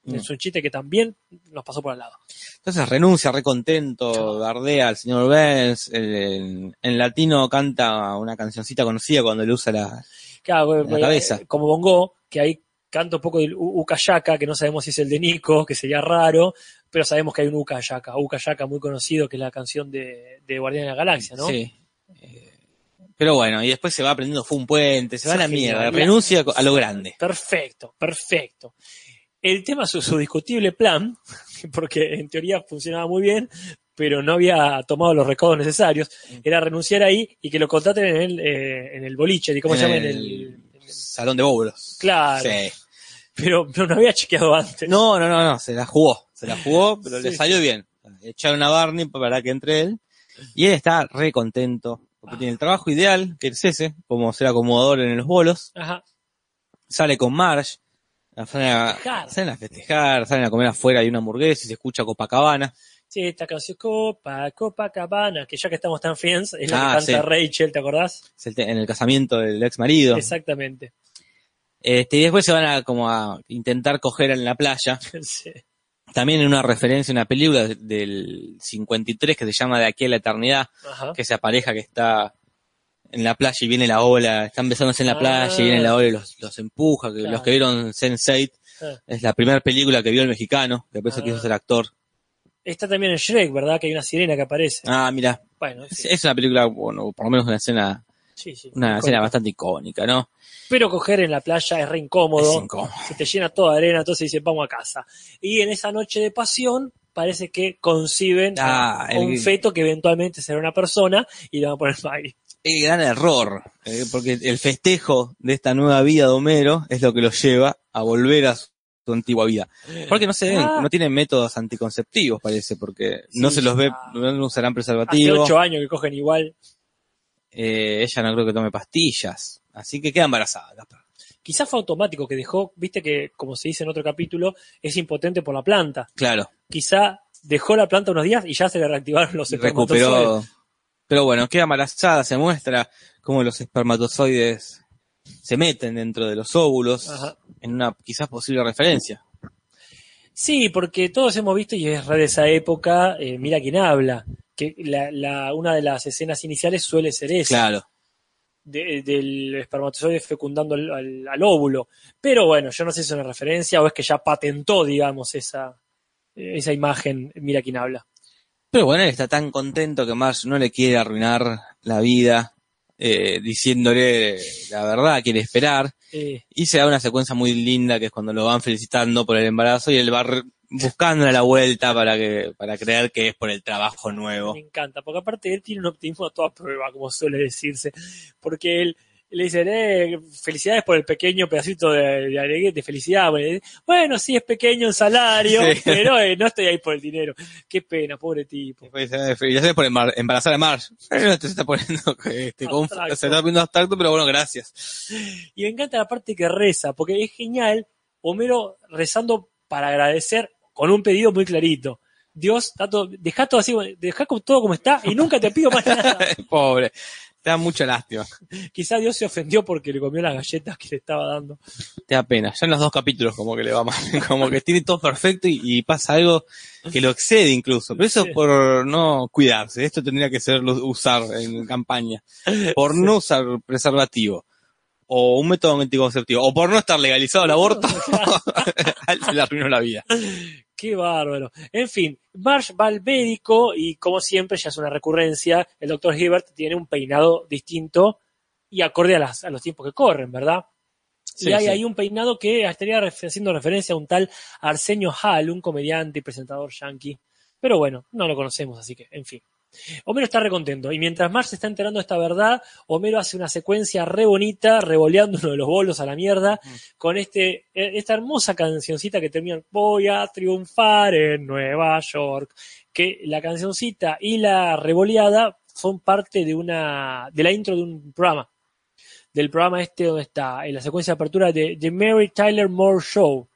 Mm. es un chiste que también nos pasó por al lado. Entonces renuncia, recontento, bardea al señor Benz, en, en latino canta una cancioncita conocida cuando le usa la... Claro, La eh, cabeza. como Bongo, que ahí canta un poco del U- Ucayaka, que no sabemos si es el de Nico, que sería raro, pero sabemos que hay un Ucayaka, Ucayaka muy conocido, que es la canción de, de Guardián de la Galaxia, ¿no? Sí. Eh, pero bueno, y después se va aprendiendo, fue un puente, se va a la mierda, renuncia a lo grande. Perfecto, perfecto. El tema es su, su discutible plan, porque en teoría funcionaba muy bien, pero no había tomado los recaudos necesarios, Mm. era renunciar ahí y que lo contraten en el, eh, en el boliche, ¿y ¿cómo se llama? En el- el, salón de bóbulos. Claro. Sí. Pero, pero no había chequeado antes. No, no, no, no, se la jugó. Se la jugó, pero le salió bien. Echaron a Barney para que entre él. Y él está re contento. Porque Ah. tiene el trabajo ideal, que es ese, como ser acomodador en los bolos. Ajá. Sale con Marge. Salen a, Festejar. salen a festejar, salen a comer afuera hay una hamburguesa y se escucha Copacabana. Sí, esta canción Copa, Copacabana, que ya que estamos tan friends, es la Ah, que canta sí. Rachel, ¿te acordás? Es el te- en el casamiento del ex marido. Exactamente. Este, y después se van a como a intentar coger en la playa. Sí. También en una referencia una película de- del 53 que se llama De aquí a la eternidad, Ajá. que esa pareja que está en la playa y viene la ola, están besándose en la Ah. playa y viene la ola y los, los empuja, que Claro. los que vieron Sense8 Ah. es la primera película que vio el mexicano, que después Ah. quiso ser actor. Está también en Shrek, ¿verdad? Que hay una sirena que aparece. Ah, mira, Bueno, es, es una película, bueno, por lo menos una escena, sí, sí. una escena bastante icónica, ¿no? Pero coger en la playa es re incómodo. Es incómodo. Se te llena toda de arena, entonces dice, vamos a casa. Y en esa noche de pasión, parece que conciben a- Ah, a un el- feto que eventualmente será una persona y le van a poner Maggie. El gran error, eh, porque el festejo de esta nueva vida de Homero es lo que los lleva a volver a su, su antigua vida. Porque no se ven, Ah. no tienen métodos anticonceptivos, parece, porque no se los ve, no usarán Hace preservativo. ocho años que cogen igual. Eh, ella no creo que tome pastillas, así que queda embarazada. Gaspar. Quizás fue automático que dejó, viste que, como se dice en otro capítulo, es impotente por la planta. Claro, Quizá dejó la planta unos días y ya se le reactivaron los espermatozoides. recuperó. Pero bueno, queda embarazada, se muestra cómo los espermatozoides se meten dentro de los óvulos Ajá. en una quizás posible referencia. Sí, porque todos hemos visto, y es re de esa época, eh, mira quién habla, que la, la- una de las escenas iniciales suele ser esa, Claro. de- del espermatozoide fecundando al, al- al óvulo. Pero bueno, yo no sé si es una referencia o es que ya patentó, digamos, esa, esa imagen, mira quién habla. Pero bueno, él está tan contento que Marge no le quiere arruinar la vida, eh, diciéndole la verdad, quiere esperar. Eh, Y se da una secuencia muy linda que es cuando lo van felicitando por el embarazo y él va buscando la vuelta para que para creer que es por el trabajo nuevo. Me encanta, porque aparte él tiene un optimismo a toda prueba, como suele decirse, porque él le dice, eh, felicidades por el pequeño pedacito de, de, alegría- de felicidad. Bueno, sí, es pequeño el salario, Sí. pero eh, no estoy ahí por el dinero. Qué pena, pobre tipo. Después dice, "Eh, felicidades por embar- embarazar a Marge. Te está poniendo este, se está poniendo abstracto, pero bueno, gracias. Y me encanta la parte que reza, porque es genial, Homero rezando para agradecer con un pedido muy clarito. Dios, está todo- dejá todo así, dejá como- todo como está y nunca te pido más nada. Pobre. Te da mucha lástima. Quizá Dios se ofendió porque le comió las galletas que le estaba dando. Te da pena. Ya en los dos capítulos como que le va mal. Como que tiene todo perfecto y, y pasa algo que lo excede incluso. Pero eso Sí. es por no cuidarse. Esto tendría que ser usar en campaña. Por no usar preservativo. O un método anticonceptivo. O por no estar legalizado el aborto. se le arruinó la vida. Qué bárbaro. En fin, Marsh va al médico y como siempre ya es una recurrencia, el doctor Hibbert tiene un peinado distinto y acorde a, las- a los tiempos que corren, ¿verdad? Sí, y hay sí. ahí un peinado que estaría haciendo referencia a un tal Arsenio Hall, un comediante y presentador yankee. Pero bueno, no lo conocemos, así que, en fin. Homero está recontento. Y mientras Marge se está enterando de esta verdad, Homero hace una secuencia re bonita, revoleando uno de los bolos a la mierda, con este, eh, esta hermosa cancioncita que termina Voy a triunfar en Nueva York. Que la cancioncita y la revoleada son parte de una, de la intro de un programa. Del programa este donde está, en la secuencia de apertura de The Mary Tyler Moore Show.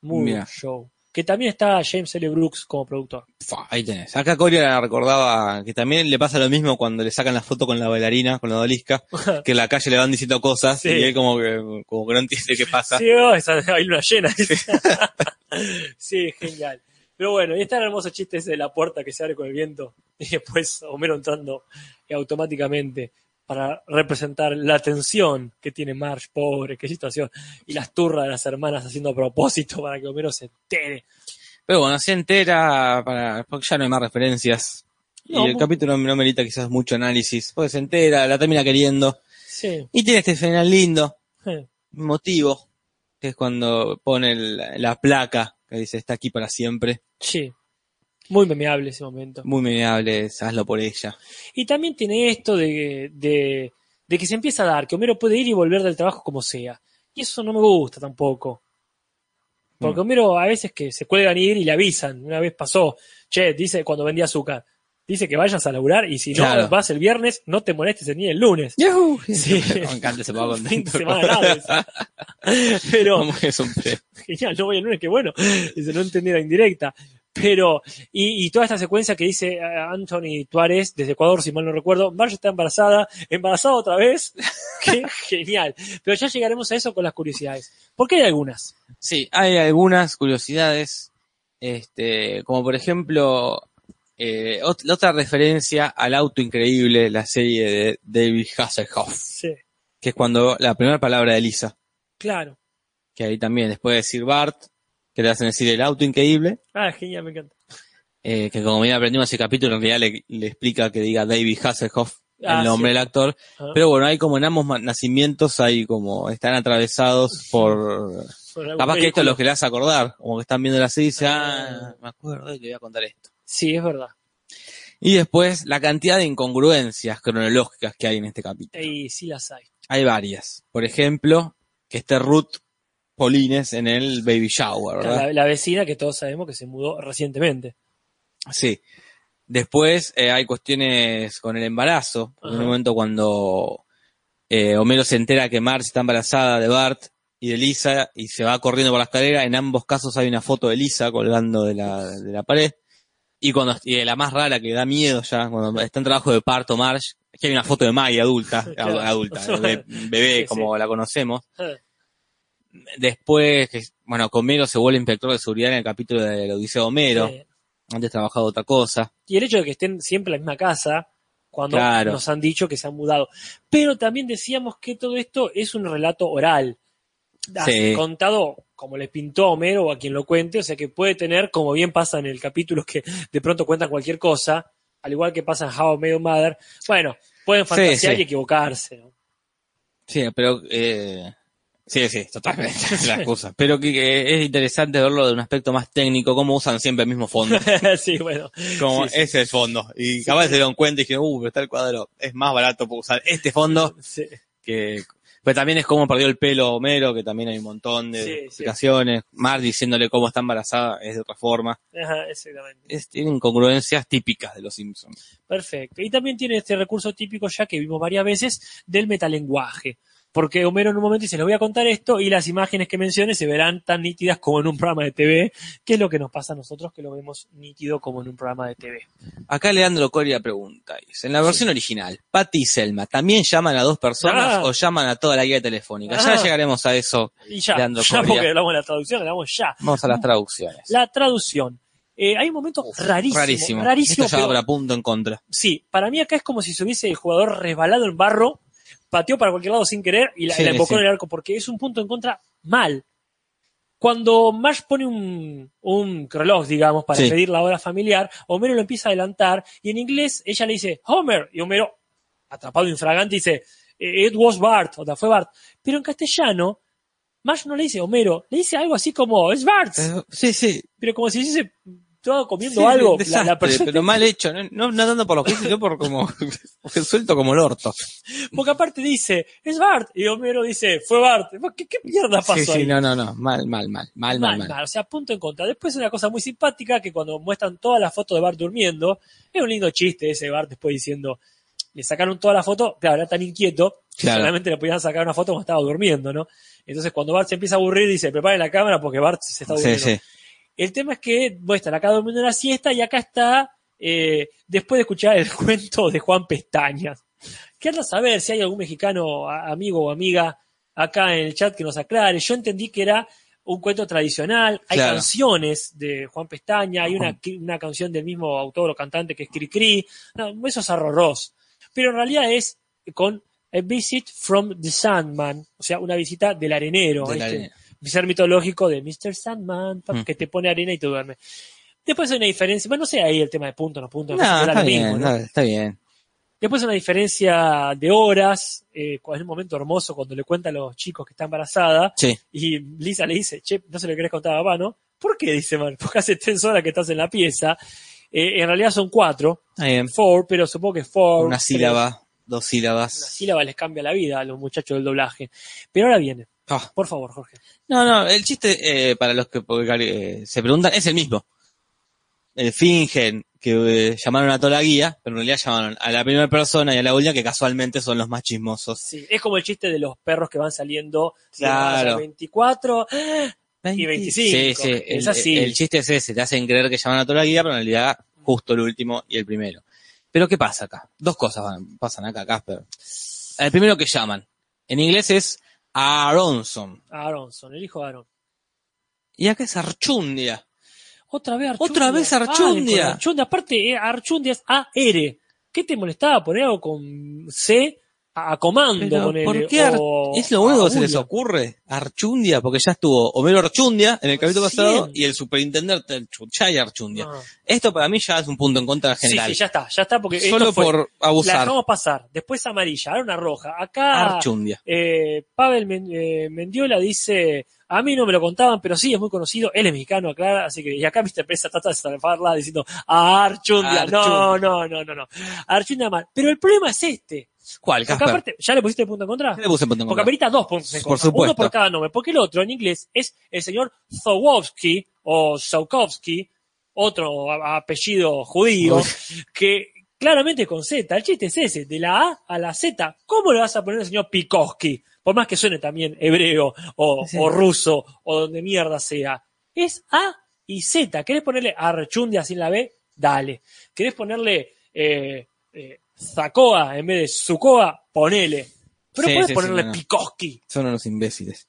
Moore Mira. Show. Que también está James L. Brooks como productor. Ahí tenés. Acá Coria recordaba que también le pasa lo mismo cuando le sacan la foto con la bailarina, con la odalisca, que en la calle le van diciendo cosas Sí. y él como que, como que no entiende qué pasa. Sí, oh, esa, hay luna llena. sí, genial. Pero bueno, y está el hermoso chiste ese de la puerta que se abre con el viento y después Homero entrando automáticamente para representar la tensión que tiene Marge, pobre, qué situación, y las turras de las hermanas haciendo a propósito para que Homero se entere. Pero bueno, se entera para, porque ya no hay más referencias. No, y el capítulo no merita quizás mucho análisis, porque se entera, la termina queriendo. Sí. Y tiene este final lindo, eh, motivo, que es cuando pone el- la placa que dice está aquí para siempre. Sí. Muy memeable ese momento. Muy meneable, hazlo por ella. Y también tiene esto de, de, de que se empieza a dar, que Homero puede ir y volver del trabajo como sea. Y eso no me gusta tampoco. Porque Mm. Homero a veces que se cuelgan y ir y le avisan. Una vez pasó, che, dice cuando vendía azúcar, dice que vayas a laburar y si Claro. no vas el viernes, no te molestes ni el lunes. ¡Yahoo! Sí. Me encanta ese pago contento. Pero, Como que es un genial, no voy el lunes, qué bueno. Dice, no entendí la indirecta. Pero, y, y toda esta secuencia que dice eh, Anthony Tuárez desde Ecuador, si mal no recuerdo, Marge está embarazada, embarazada otra vez. qué genial. Pero ya llegaremos a eso con las curiosidades. Porque hay algunas. Sí, hay algunas curiosidades, este, como por ejemplo, eh, la otra referencia al auto increíble, la serie de David Hasselhoff, Sí, que es cuando la primera palabra de Lisa, claro. que ahí también después de decir Bart, que le hacen decir el auto increíble, Ah, genial, me encanta. eh, que como bien aprendimos ese capítulo, en realidad le, le explica que diga David Hasselhoff, Ah, el nombre sí. del actor, Ah, pero bueno, hay como en ambos nacimientos, hay como, están atravesados por por Capaz que esto es lo que le hace acordar, como que están viendo la serie y dice, Ah. ah, me acuerdo y le voy a contar esto. Sí, es verdad. Y después, la cantidad de incongruencias cronológicas que hay en este capítulo. Y sí las hay. Hay varias. Por ejemplo, que esté Ruth Polines en el baby shower, ¿verdad? La, la vecina que todos sabemos que se mudó recientemente. Sí. Después eh, hay cuestiones con el embarazo. En un momento cuando eh, Homero se entera que Marge está embarazada de Bart y de Lisa y se va corriendo por la escalera, en ambos casos hay una foto de Lisa colgando de la, de la pared. Y cuando y la más rara que da miedo ya, cuando está en trabajo de parto Marge, es que hay una foto de Maggie adulta, Claro. adulta, de bebé Sí, como la conocemos. Después, que, bueno, que Homero se vuelve inspector de seguridad en el capítulo de la Odisea de Homero. eh, Antes trabajaba otra cosa. Y el hecho de que estén siempre en la misma casa, cuando Claro. nos han dicho que se han mudado. Pero también decíamos que todo esto es un relato oral. Así, Sí. Contado como le pintó a Homero o a quien lo cuente, o sea que puede tener, como bien pasa en el capítulo que de pronto cuentan cualquier cosa, al igual que pasa en How I Met Your Mother, bueno, pueden fantasear sí. y equivocarse. ¿no? Sí, pero eh, sí, sí, totalmente es la excusa. Pero que, que es interesante verlo de un aspecto más técnico, cómo usan siempre el mismo fondo. sí, bueno. Como Sí, sí. ese es el fondo. Y capaz se dieron cuenta y dijeron, uh, pero está el cuadro, es más barato por usar este fondo Sí. que. Pero también es como perdió el pelo Homero, que también hay un montón de Sí, sí. explicaciones. Mar diciéndole cómo está embarazada es de otra forma. Ajá, exactamente. Es, tiene incongruencias típicas de los Simpsons. Perfecto. Y también tiene este recurso típico ya que vimos varias veces del metalenguaje. Porque Homero en un momento dice, les voy a contar esto y las imágenes que mencione se verán tan nítidas como en un programa de TV, que es lo que nos pasa a nosotros que lo vemos nítido como en un programa de TV. Acá Leandro Coria pregunta, dice, en la versión original, Patty y Selma, ¿también llaman a dos personas Ah. o llaman a toda la guía telefónica? Ya Ah. llegaremos a eso. Y ya, Leandro ya Coria. porque hablamos de la traducción, hablamos ya. Vamos a las traducciones. La traducción. Eh, hay un momento rarísimo. Rarísimo. Rarísimo, Esto ya pero- para punto en contra. Sí, para mí acá es como si se hubiese el jugador resbalado en barro, pateó para cualquier lado sin querer y la, Sí, y la embocó sí. en el arco, porque es un punto en contra mal. Cuando Marge pone un, un reloj, digamos, para Sí. pedir la hora familiar, Homero lo empieza a adelantar y en inglés ella le dice Homer y Homero, atrapado infragante, dice It was Bart, o sea, fue Bart. Pero en castellano, Marge no le dice Homero, le dice algo así como es Bart, Sí, sí. pero como si dijese todo comiendo Sí, algo. La- persona pero mal hecho. No, no, no tanto por lo que hice, sino por como, porque suelto como el orto. Porque aparte dice, es Bart. Y Homero dice, fue Bart. ¿Qué, qué mierda pasó Sí, sí, ahí? no, no, no. Mal, mal, mal. Mal, mal, mal. O sea, punto en contra. Después una cosa muy simpática que cuando muestran todas las fotos de Bart durmiendo, es un lindo chiste ese Bart después diciendo, le sacaron toda la foto, claro, era tan inquieto, que solamente le podían sacar una foto cuando estaba durmiendo, ¿no? Entonces cuando Bart se empieza a aburrir, dice, preparen la cámara porque Bart se está Sí, aburriendo. sí. El tema es que muestran acá durmiendo una siesta y acá está, eh, después de escuchar el cuento de Juan Pestañas. ¿Qué anda a saber si hay algún mexicano, amigo o amiga, acá en el chat que nos aclare? Yo entendí que era un cuento tradicional, hay Claro. canciones de Juan Pestaña, hay una, una canción del mismo autor o cantante que es Cricri, no, eso es arroz. Pero en realidad es con A Visit from the Sandman, o sea, una visita del arenero. Del este arenero. Ser mitológico de Mr. Sandman, Mm. que te pone arena y te duerme. Después hay una diferencia, bueno, no sé ahí el tema de punto, no punto, No, está lo mismo, bien, ¿no? no, está bien. Después una diferencia de horas, eh, es un momento hermoso cuando le cuenta a los chicos que está embarazada Sí. y Lisa le dice, che, no se lo querés contar a papá, ¿no? ¿Por qué? Dice, man, porque hace tres horas que estás en la pieza. Eh, en realidad son cuatro, four, pero supongo que four. Una tres. sílaba. dos Una sílabas. sílaba les cambia la vida a los muchachos del doblaje. Pero ahora viene. Ah. Por favor, Jorge. No, no, el chiste, eh, para los que eh, se preguntan, es el mismo. Eh, fingen que eh, llamaron a toda la guía, pero en realidad llamaron a la primera persona y a la última, que casualmente son los más chismosos. Sí, es como el chiste de los perros que van saliendo Claro. marzo 24 y 25. Sí, sí, Es el, así. el chiste es ese, te hacen creer que llaman a toda la guía, pero en realidad justo el último y el primero. Pero ¿qué pasa acá? Dos cosas van- pasan acá, Casper. El primero que llaman, en inglés es Aronson, Aronson, el hijo de Aaron. y acá es Archundia. Otra vez Archundia. Otra vez Archundia. Archundia. Aparte, eh, Archundia es A-R. ¿Qué te molestaba poner algo con C a, comando? Ponele, ¿por qué Ar- o es lo único que se les ocurre? Archundia, porque ya estuvo Homero Archundia en el capítulo pasado y el superintendente Archundia Archundia. Ah. Esto para mí ya es un punto en contra Sí, general. sí, ya está, ya está, porque Solo esto fue, por la abusar. dejamos pasar. Después amarilla, ahora una roja. Acá Archundia. eh, Pavel Men- eh, Mendiola dice, a mí no me lo contaban, pero sí, es muy conocido, él es mexicano, aclara, así que, y acá Mr. Presa trata de salvarla diciendo, Archundia, no, Archundia. no, no, no, no, Archundia mal. Pero el problema es este, ¿Cuál, porque Casper? aparte, ¿ya le pusiste punto en contra? ¿Qué le puse punto en Porque contra? amerita dos puntos en Por contra, supuesto. uno por cada nombre, porque el otro en inglés es el señor Zowowski, o Zowkowski, otro apellido judío, Uy. que claramente con Z, el chiste es ese, de la A a la Z, ¿cómo le vas a poner al señor Pikoski? Por más que suene también hebreo o, Sí. o ruso o donde mierda sea. Es A y Z. ¿Querés ponerle Archundia sin la B? Dale. ¿Querés ponerle eh, eh, Zacoa en vez de Zucoa? Ponele. Pero Sí, puedes sí, sí, ponerle no, no. Pikoski. Son unos imbéciles.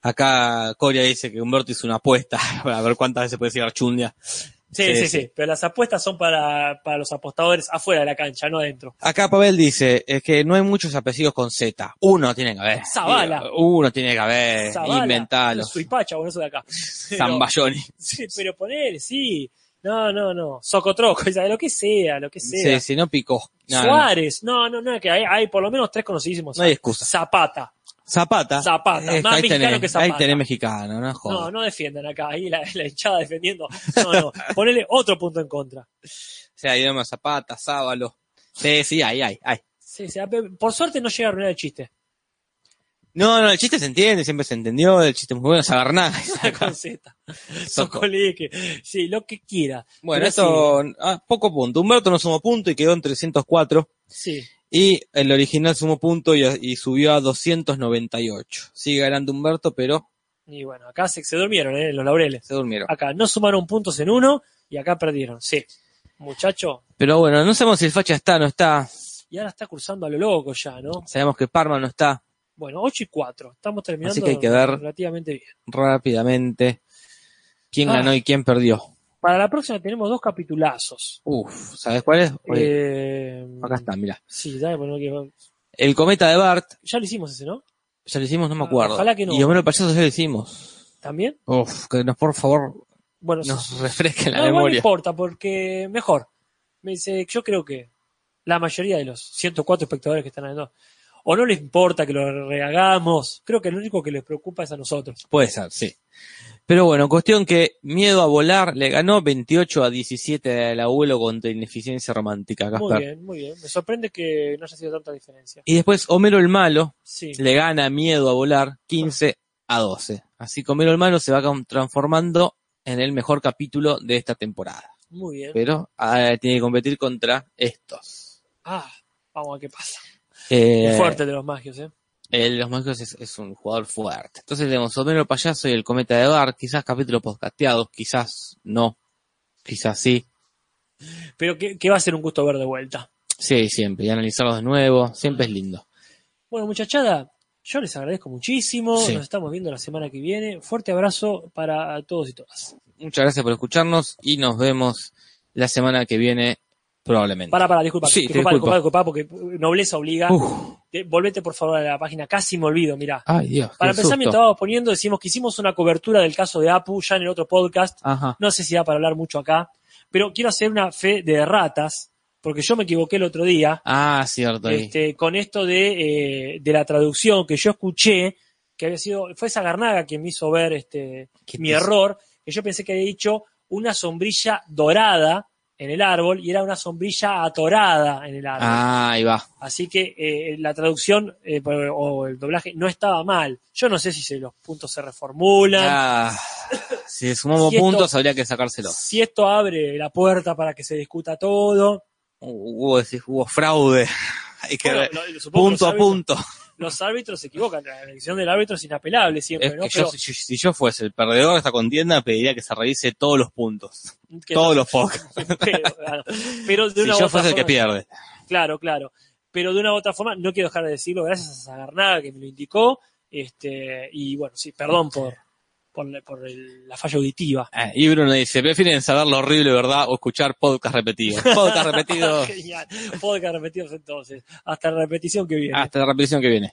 Acá Coria dice que Humberto hizo una apuesta para ver cuántas veces puede decir Archundia. Sí, Sí, sí. Pero las apuestas son para, para los apostadores afuera de la cancha, no adentro. Acá Pavel dice es que no hay muchos apellidos con Z. Uno tiene que haber. Zavala. Uno tiene que haber. Zavala, Inventalo. Suipacha, bueno, eso de acá. Zambayoni. Sí, pero poner, sí. No, no, no. Socotroco, sea, lo que sea, lo que sea. sí, no picó. No, no. Suárez, no, no, no, que hay, hay por lo menos tres conocidísimos. No hay excusa. Zapata. Zapata. Zapata, Es más ahí mexicano tenés, que Zapata. Ahí tenés mexicano, no jodas. No, no defiendan acá, ahí la, la hinchada defendiendo. No, no, ponele otro punto en contra. O sea, ahí vemos Zapata, Sábalo. Sí, sí, ahí, ahí, ahí. Sí, sí, por suerte no llega a arruinar el chiste. No, no, el chiste se entiende, siempre se entendió, el chiste es muy bueno, Sabernaga. Con Z. Socoleque. Sí, lo que quiera. Bueno, esto, ah, poco punto. Humberto no sumó punto y quedó en 304. Sí. Y el original sumó punto y, y subió a 298. Sigue ganando Humberto, pero Y bueno, acá se, se durmieron, ¿eh? Los laureles. se durmieron. Acá no sumaron puntos en uno y acá perdieron. Sí. Muchacho. Pero bueno, no sabemos si el facha está, no está. Y ahora está cursando a lo loco ya, ¿no? Sabemos que Parma no está Bueno, 8 y 4. Estamos terminando Así que hay que ver. relativamente bien. rápidamente quién Ah. ganó y quién perdió. Para la próxima tenemos dos capitulazos. Uf, ¿sabes cuál es? Oye, Eh, acá está, mira. Sí, dale, bueno, que- El cometa de Bart, ya lo hicimos ese, ¿no? ya lo hicimos, no me Ah, acuerdo. ojalá que no. Y Homero Payaso ya lo hicimos. ¿También? Uf, que nos, por favor, Bueno, nos refresque la no, igual no memoria. importa, porque mejor. Me dice, yo creo que la mayoría de los 104 espectadores que están viendo, o no les importa que lo rehagamos, creo que lo único que les preocupa es a nosotros. Puede ser, sí. Pero bueno, cuestión que Miedo a Volar le ganó 28 a 17 al abuelo contra Ineficiencia Romántica, Muy bien, muy bien. Me sorprende que no haya sido tanta diferencia. Y después Homero el Malo Sí. le gana Miedo a Volar 15 a 12. Así que Homero el Malo se va con- transformando en el mejor capítulo de esta temporada. Muy bien. Pero ah, tiene que competir contra estos. Ah, vamos a ver qué pasa. Eh, fuerte de los magios, ¿eh? el- los Mágicos es, es un jugador fuerte. Entonces tenemos Homero Payaso y el Cometa de Bar, quizás capítulos podcasteados, quizás no, quizás sí. Pero que, que va a ser un gusto ver de vuelta. Sí, siempre, y analizarlos de nuevo, siempre es lindo. Bueno, muchachada, yo les agradezco muchísimo. Sí. Nos estamos viendo la semana que viene. Fuerte abrazo para todos y todas. Muchas gracias por escucharnos y nos vemos la semana que viene probablemente. Para, para, disculpa, Sí, disculpa, disculpa, disculpa, porque nobleza obliga. Volvete por favor a la página, casi me olvido, mirá. ay Dios, Para empezar, susto. mientras estábamos poniendo, decimos que hicimos una cobertura del caso de Apu ya en el otro podcast. Ajá. No sé si da para hablar mucho acá, pero quiero hacer una fe de ratas, porque yo me equivoqué el otro día Ah, cierto. ahí. este, con esto de, eh, de la traducción que yo escuché, que había sido, fue esa Garnaga quien me hizo ver este, ¿Qué mi error, que yo pensé que había dicho una sombrilla dorada en el árbol y era una sombrilla atorada en el árbol. Ah, ahí va. Así que eh, la traducción eh, o el doblaje no estaba mal. Yo no sé si se, los puntos se reformulan. Ah, si sumamos Si esto- puntos, habría que sacárselos. Si esto abre la puerta para que se discuta todo. Hubo, decís, hubo fraude. Hay que Bueno, ver. Punto a punto. Los árbitros se equivocan. La elección del árbitro es inapelable siempre, Es ¿no? que Pero yo, si, si yo fuese el perdedor de esta contienda, pediría que se revise todos los puntos. todos no- los podcasts. pero, claro. Pero de Si una yo fuese el que pierde. Claro, claro. Pero de una u otra forma, no quiero dejar de decirlo, gracias a Zagarnaga que me lo indicó. Este, y bueno, sí, perdón por, por, la, por el, la falla auditiva. Eh, y Bruno dice, prefieren saber lo horrible, ¿verdad? O escuchar podcast repetidos. Podcast repetidos. Genial. Podcast repetidos entonces. Hasta la repetición que viene. Hasta la repetición que viene.